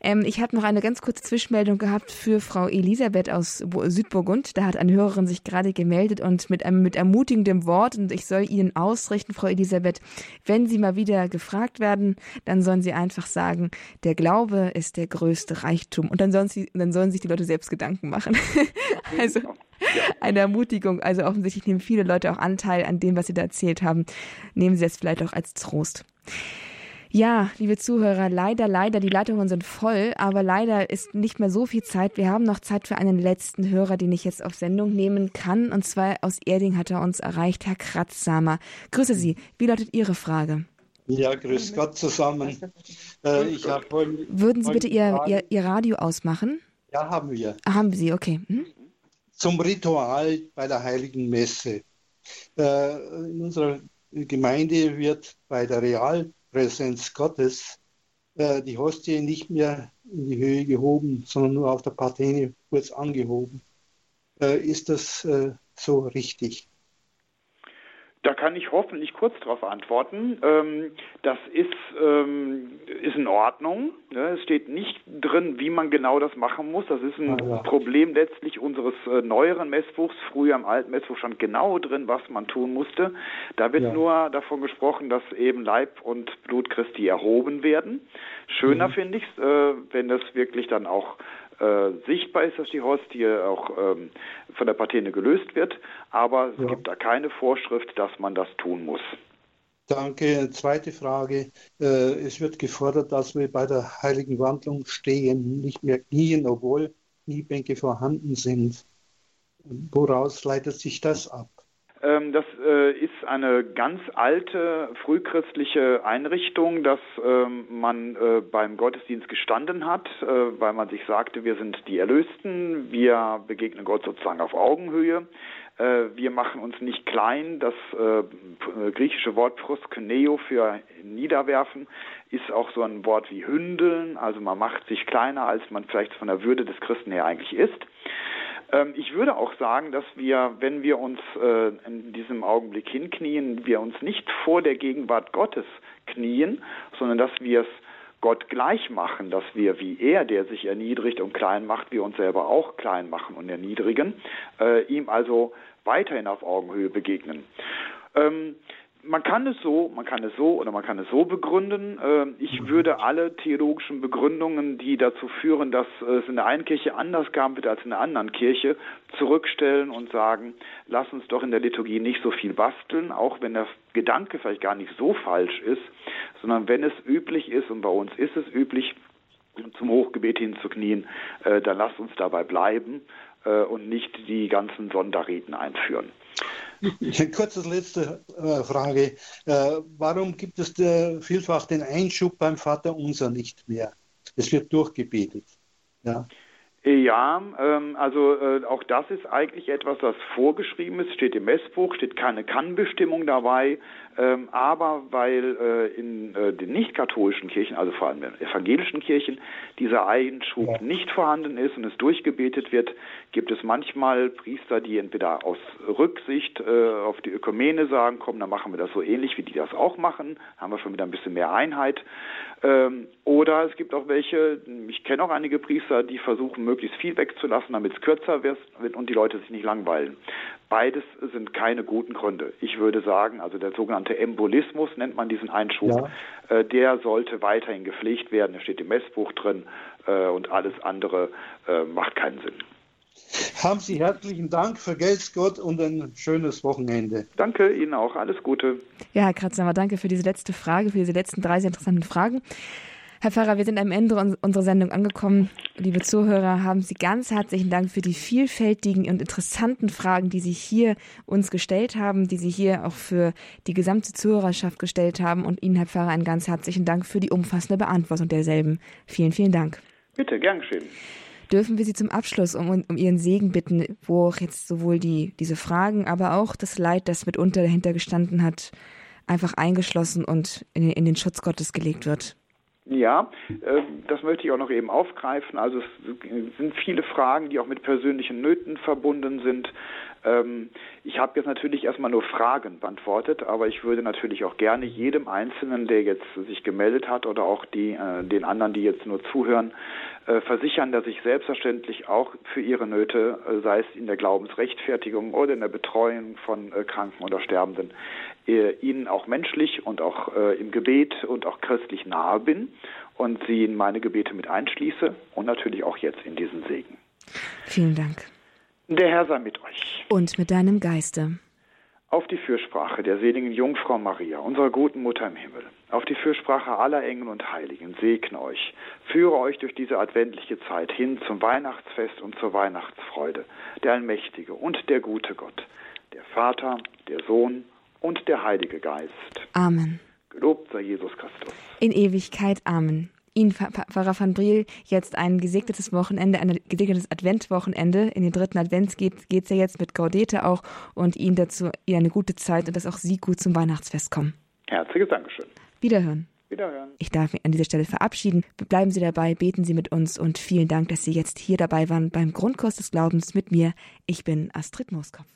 Ähm, ich habe noch eine ganz kurze Zwischenmeldung gehabt für Frau Elisabeth aus Südburgund. Da hat eine Hörerin sich gerade gemeldet und mit einem mit ermutigendem Wort und ich soll Ihnen ausrichten, Frau Elisabeth, wenn Sie mal wieder gefragt werden, dann sollen Sie einfach sagen, der Glaube ist der größte Reichtum und dann sollen, Sie, dann sollen sich die Leute selbst Gedanken machen. <laughs> also <laughs> eine Ermutigung. Also offensichtlich nehmen viele Leute auch Anteil an dem, was Sie da erzählt haben. Nehmen Sie es vielleicht auch als Trost. Ja, liebe Zuhörer, leider, leider, die Leitungen sind voll, aber leider ist nicht mehr so viel Zeit. Wir haben noch Zeit für einen letzten Hörer, den ich jetzt auf Sendung nehmen kann. Und zwar aus Erding hat er uns erreicht, Herr Kratzsamer. Grüße Sie. Wie lautet Ihre Frage? Ja, grüß Gott zusammen. Äh, ich Würden Sie bitte Ihr, Ihr, Ihr Radio ausmachen? Ja, haben wir. Haben Sie, okay. Hm? Zum Ritual bei der Heiligen Messe. Äh, in unserer Gemeinde wird bei der Realpräsenz Gottes äh, die Hostie nicht mehr in die Höhe gehoben, sondern nur auf der Patene kurz angehoben. Äh, ist das so richtig? Da kann ich hoffentlich kurz darauf antworten. Ähm, das ist, ähm, ist in Ordnung. Ne? Es steht nicht drin, wie man genau das machen muss. Das ist ein ah, ja. Problem letztlich unseres äh, neueren Messbuchs. Früher im alten Messbuch stand genau drin, was man tun musste. Da wird ja. nur davon gesprochen, dass eben Leib und Blut Christi erhoben werden. Schöner mhm. finde ich es, äh, wenn das wirklich dann auch äh, sichtbar ist, dass die Hostie auch ähm, von der Patene gelöst wird, aber es ja. gibt da keine Vorschrift, dass man das tun muss. Danke. Zweite Frage. Äh, es wird gefordert, dass wir bei der heiligen Wandlung stehen, nicht mehr knien, obwohl Kniebänke vorhanden sind. Woraus leitet sich das ab? Ähm, das äh, ist eine ganz alte frühchristliche Einrichtung, dass ähm, man äh, beim Gottesdienst gestanden hat, äh, weil man sich sagte, wir sind die Erlösten, wir begegnen Gott sozusagen auf Augenhöhe. Wir machen uns nicht klein. Das griechische Wort proskuneo für niederwerfen ist auch so ein Wort wie hündeln. Also man macht sich kleiner, als man vielleicht von der Würde des Christen her eigentlich ist. Ähm, ich würde auch sagen, dass wir, wenn wir uns äh, in diesem Augenblick hinknien, wir uns nicht vor der Gegenwart Gottes knien, sondern dass wir es Gott gleich machen, dass wir wie er, der sich erniedrigt und klein macht, wir uns selber auch klein machen und erniedrigen, äh, ihm also weiterhin auf Augenhöhe begegnen. Man kann es so, man kann es so oder man kann es so begründen. Ähm, ich mhm. würde alle theologischen Begründungen, die dazu führen, dass es in der einen Kirche anders gehabt wird als in der anderen Kirche, zurückstellen und sagen, lass uns doch in der Liturgie nicht so viel basteln, auch wenn der Gedanke vielleicht gar nicht so falsch ist, sondern wenn es üblich ist, und bei uns ist es üblich, zum Hochgebet hinzuknien, äh, dann lasst uns dabei bleiben äh, und nicht die ganzen Sonderreden einführen. <laughs> Eine kurze letzte äh, Frage. Äh, warum gibt es der, vielfach den Einschub beim Vater Unser nicht mehr? Es wird durchgebetet. Ja. Ja, ähm, also äh, auch das ist eigentlich etwas, was vorgeschrieben ist, steht im Messbuch, steht keine Kannbestimmung dabei, ähm, aber weil äh, in äh, den nicht-katholischen Kirchen, also vor allem in evangelischen Kirchen, dieser Einschub ja. nicht vorhanden ist und es durchgebetet wird, gibt es manchmal Priester, die entweder aus Rücksicht äh, auf die Ökumene sagen, komm, dann machen wir das so ähnlich, wie die das auch machen, haben wir schon wieder ein bisschen mehr Einheit. Ähm, oder es gibt auch welche, ich kenne auch einige Priester, die versuchen, möglichst viel wegzulassen, damit es kürzer wird und die Leute sich nicht langweilen. Beides sind keine guten Gründe. Ich würde sagen, also der sogenannte Embolismus nennt man diesen Einschub, ja. äh, der sollte weiterhin gepflegt werden. Der steht im Messbuch drin äh, und alles andere äh, macht keinen Sinn. Haben Sie herzlichen Dank, vergelt's Gott und ein schönes Wochenende. Danke Ihnen auch, alles Gute. Ja, Herr Kratzhammer, danke für diese letzte Frage, für diese letzten drei sehr interessanten Fragen. Herr Pfarrer, wir sind am Ende unserer Sendung angekommen. Liebe Zuhörer, haben Sie ganz herzlichen Dank für die vielfältigen und interessanten Fragen, die Sie hier uns gestellt haben, die Sie hier auch für die gesamte Zuhörerschaft gestellt haben. Und Ihnen, Herr Pfarrer, einen ganz herzlichen Dank für die umfassende Beantwortung derselben. Vielen, vielen Dank. Bitte, gern geschehen. Dürfen wir Sie zum Abschluss um, um Ihren Segen bitten, wo auch jetzt sowohl die, diese Fragen, aber auch das Leid, das mitunter dahinter gestanden hat, einfach eingeschlossen und in, in den Schutz Gottes gelegt wird? Ja, äh, das möchte ich auch noch eben aufgreifen. Also es sind viele Fragen, die auch mit persönlichen Nöten verbunden sind. Ähm, ich habe jetzt natürlich erstmal nur Fragen beantwortet, aber ich würde natürlich auch gerne jedem Einzelnen, der jetzt sich gemeldet hat oder auch die, äh, den anderen, die jetzt nur zuhören, äh, versichern, dass ich selbstverständlich auch für ihre Nöte, sei es in der Glaubensrechtfertigung oder in der Betreuung von Kranken oder Sterbenden, ihnen auch menschlich und auch im Gebet und auch christlich nahe bin und sie in meine Gebete mit einschließe und natürlich auch jetzt in diesen Segen. Vielen Dank. Der Herr sei mit euch. Und mit deinem Geiste. Auf die Fürsprache der seligen Jungfrau Maria, unserer guten Mutter im Himmel, auf die Fürsprache aller Engel und Heiligen, segne euch, führe euch durch diese adventliche Zeit hin zum Weihnachtsfest und zur Weihnachtsfreude, der allmächtige und der gute Gott, der Vater, der Sohn und der Heilige Geist. Amen. Gelobt sei Jesus Christus. In Ewigkeit. Amen. Ihnen, Pfarrer van Briel, jetzt ein gesegnetes Wochenende, ein gesegnetes Adventwochenende. In den dritten Advents geht es ja jetzt mit Gaudete auch und Ihnen dazu Ihnen eine gute Zeit und dass auch Sie gut zum Weihnachtsfest kommen. Herzliches Dankeschön. Wiederhören. Wiederhören. Ich darf mich an dieser Stelle verabschieden. Bleiben Sie dabei, beten Sie mit uns und vielen Dank, dass Sie jetzt hier dabei waren beim Grundkurs des Glaubens mit mir. Ich bin Astrid Moskopf.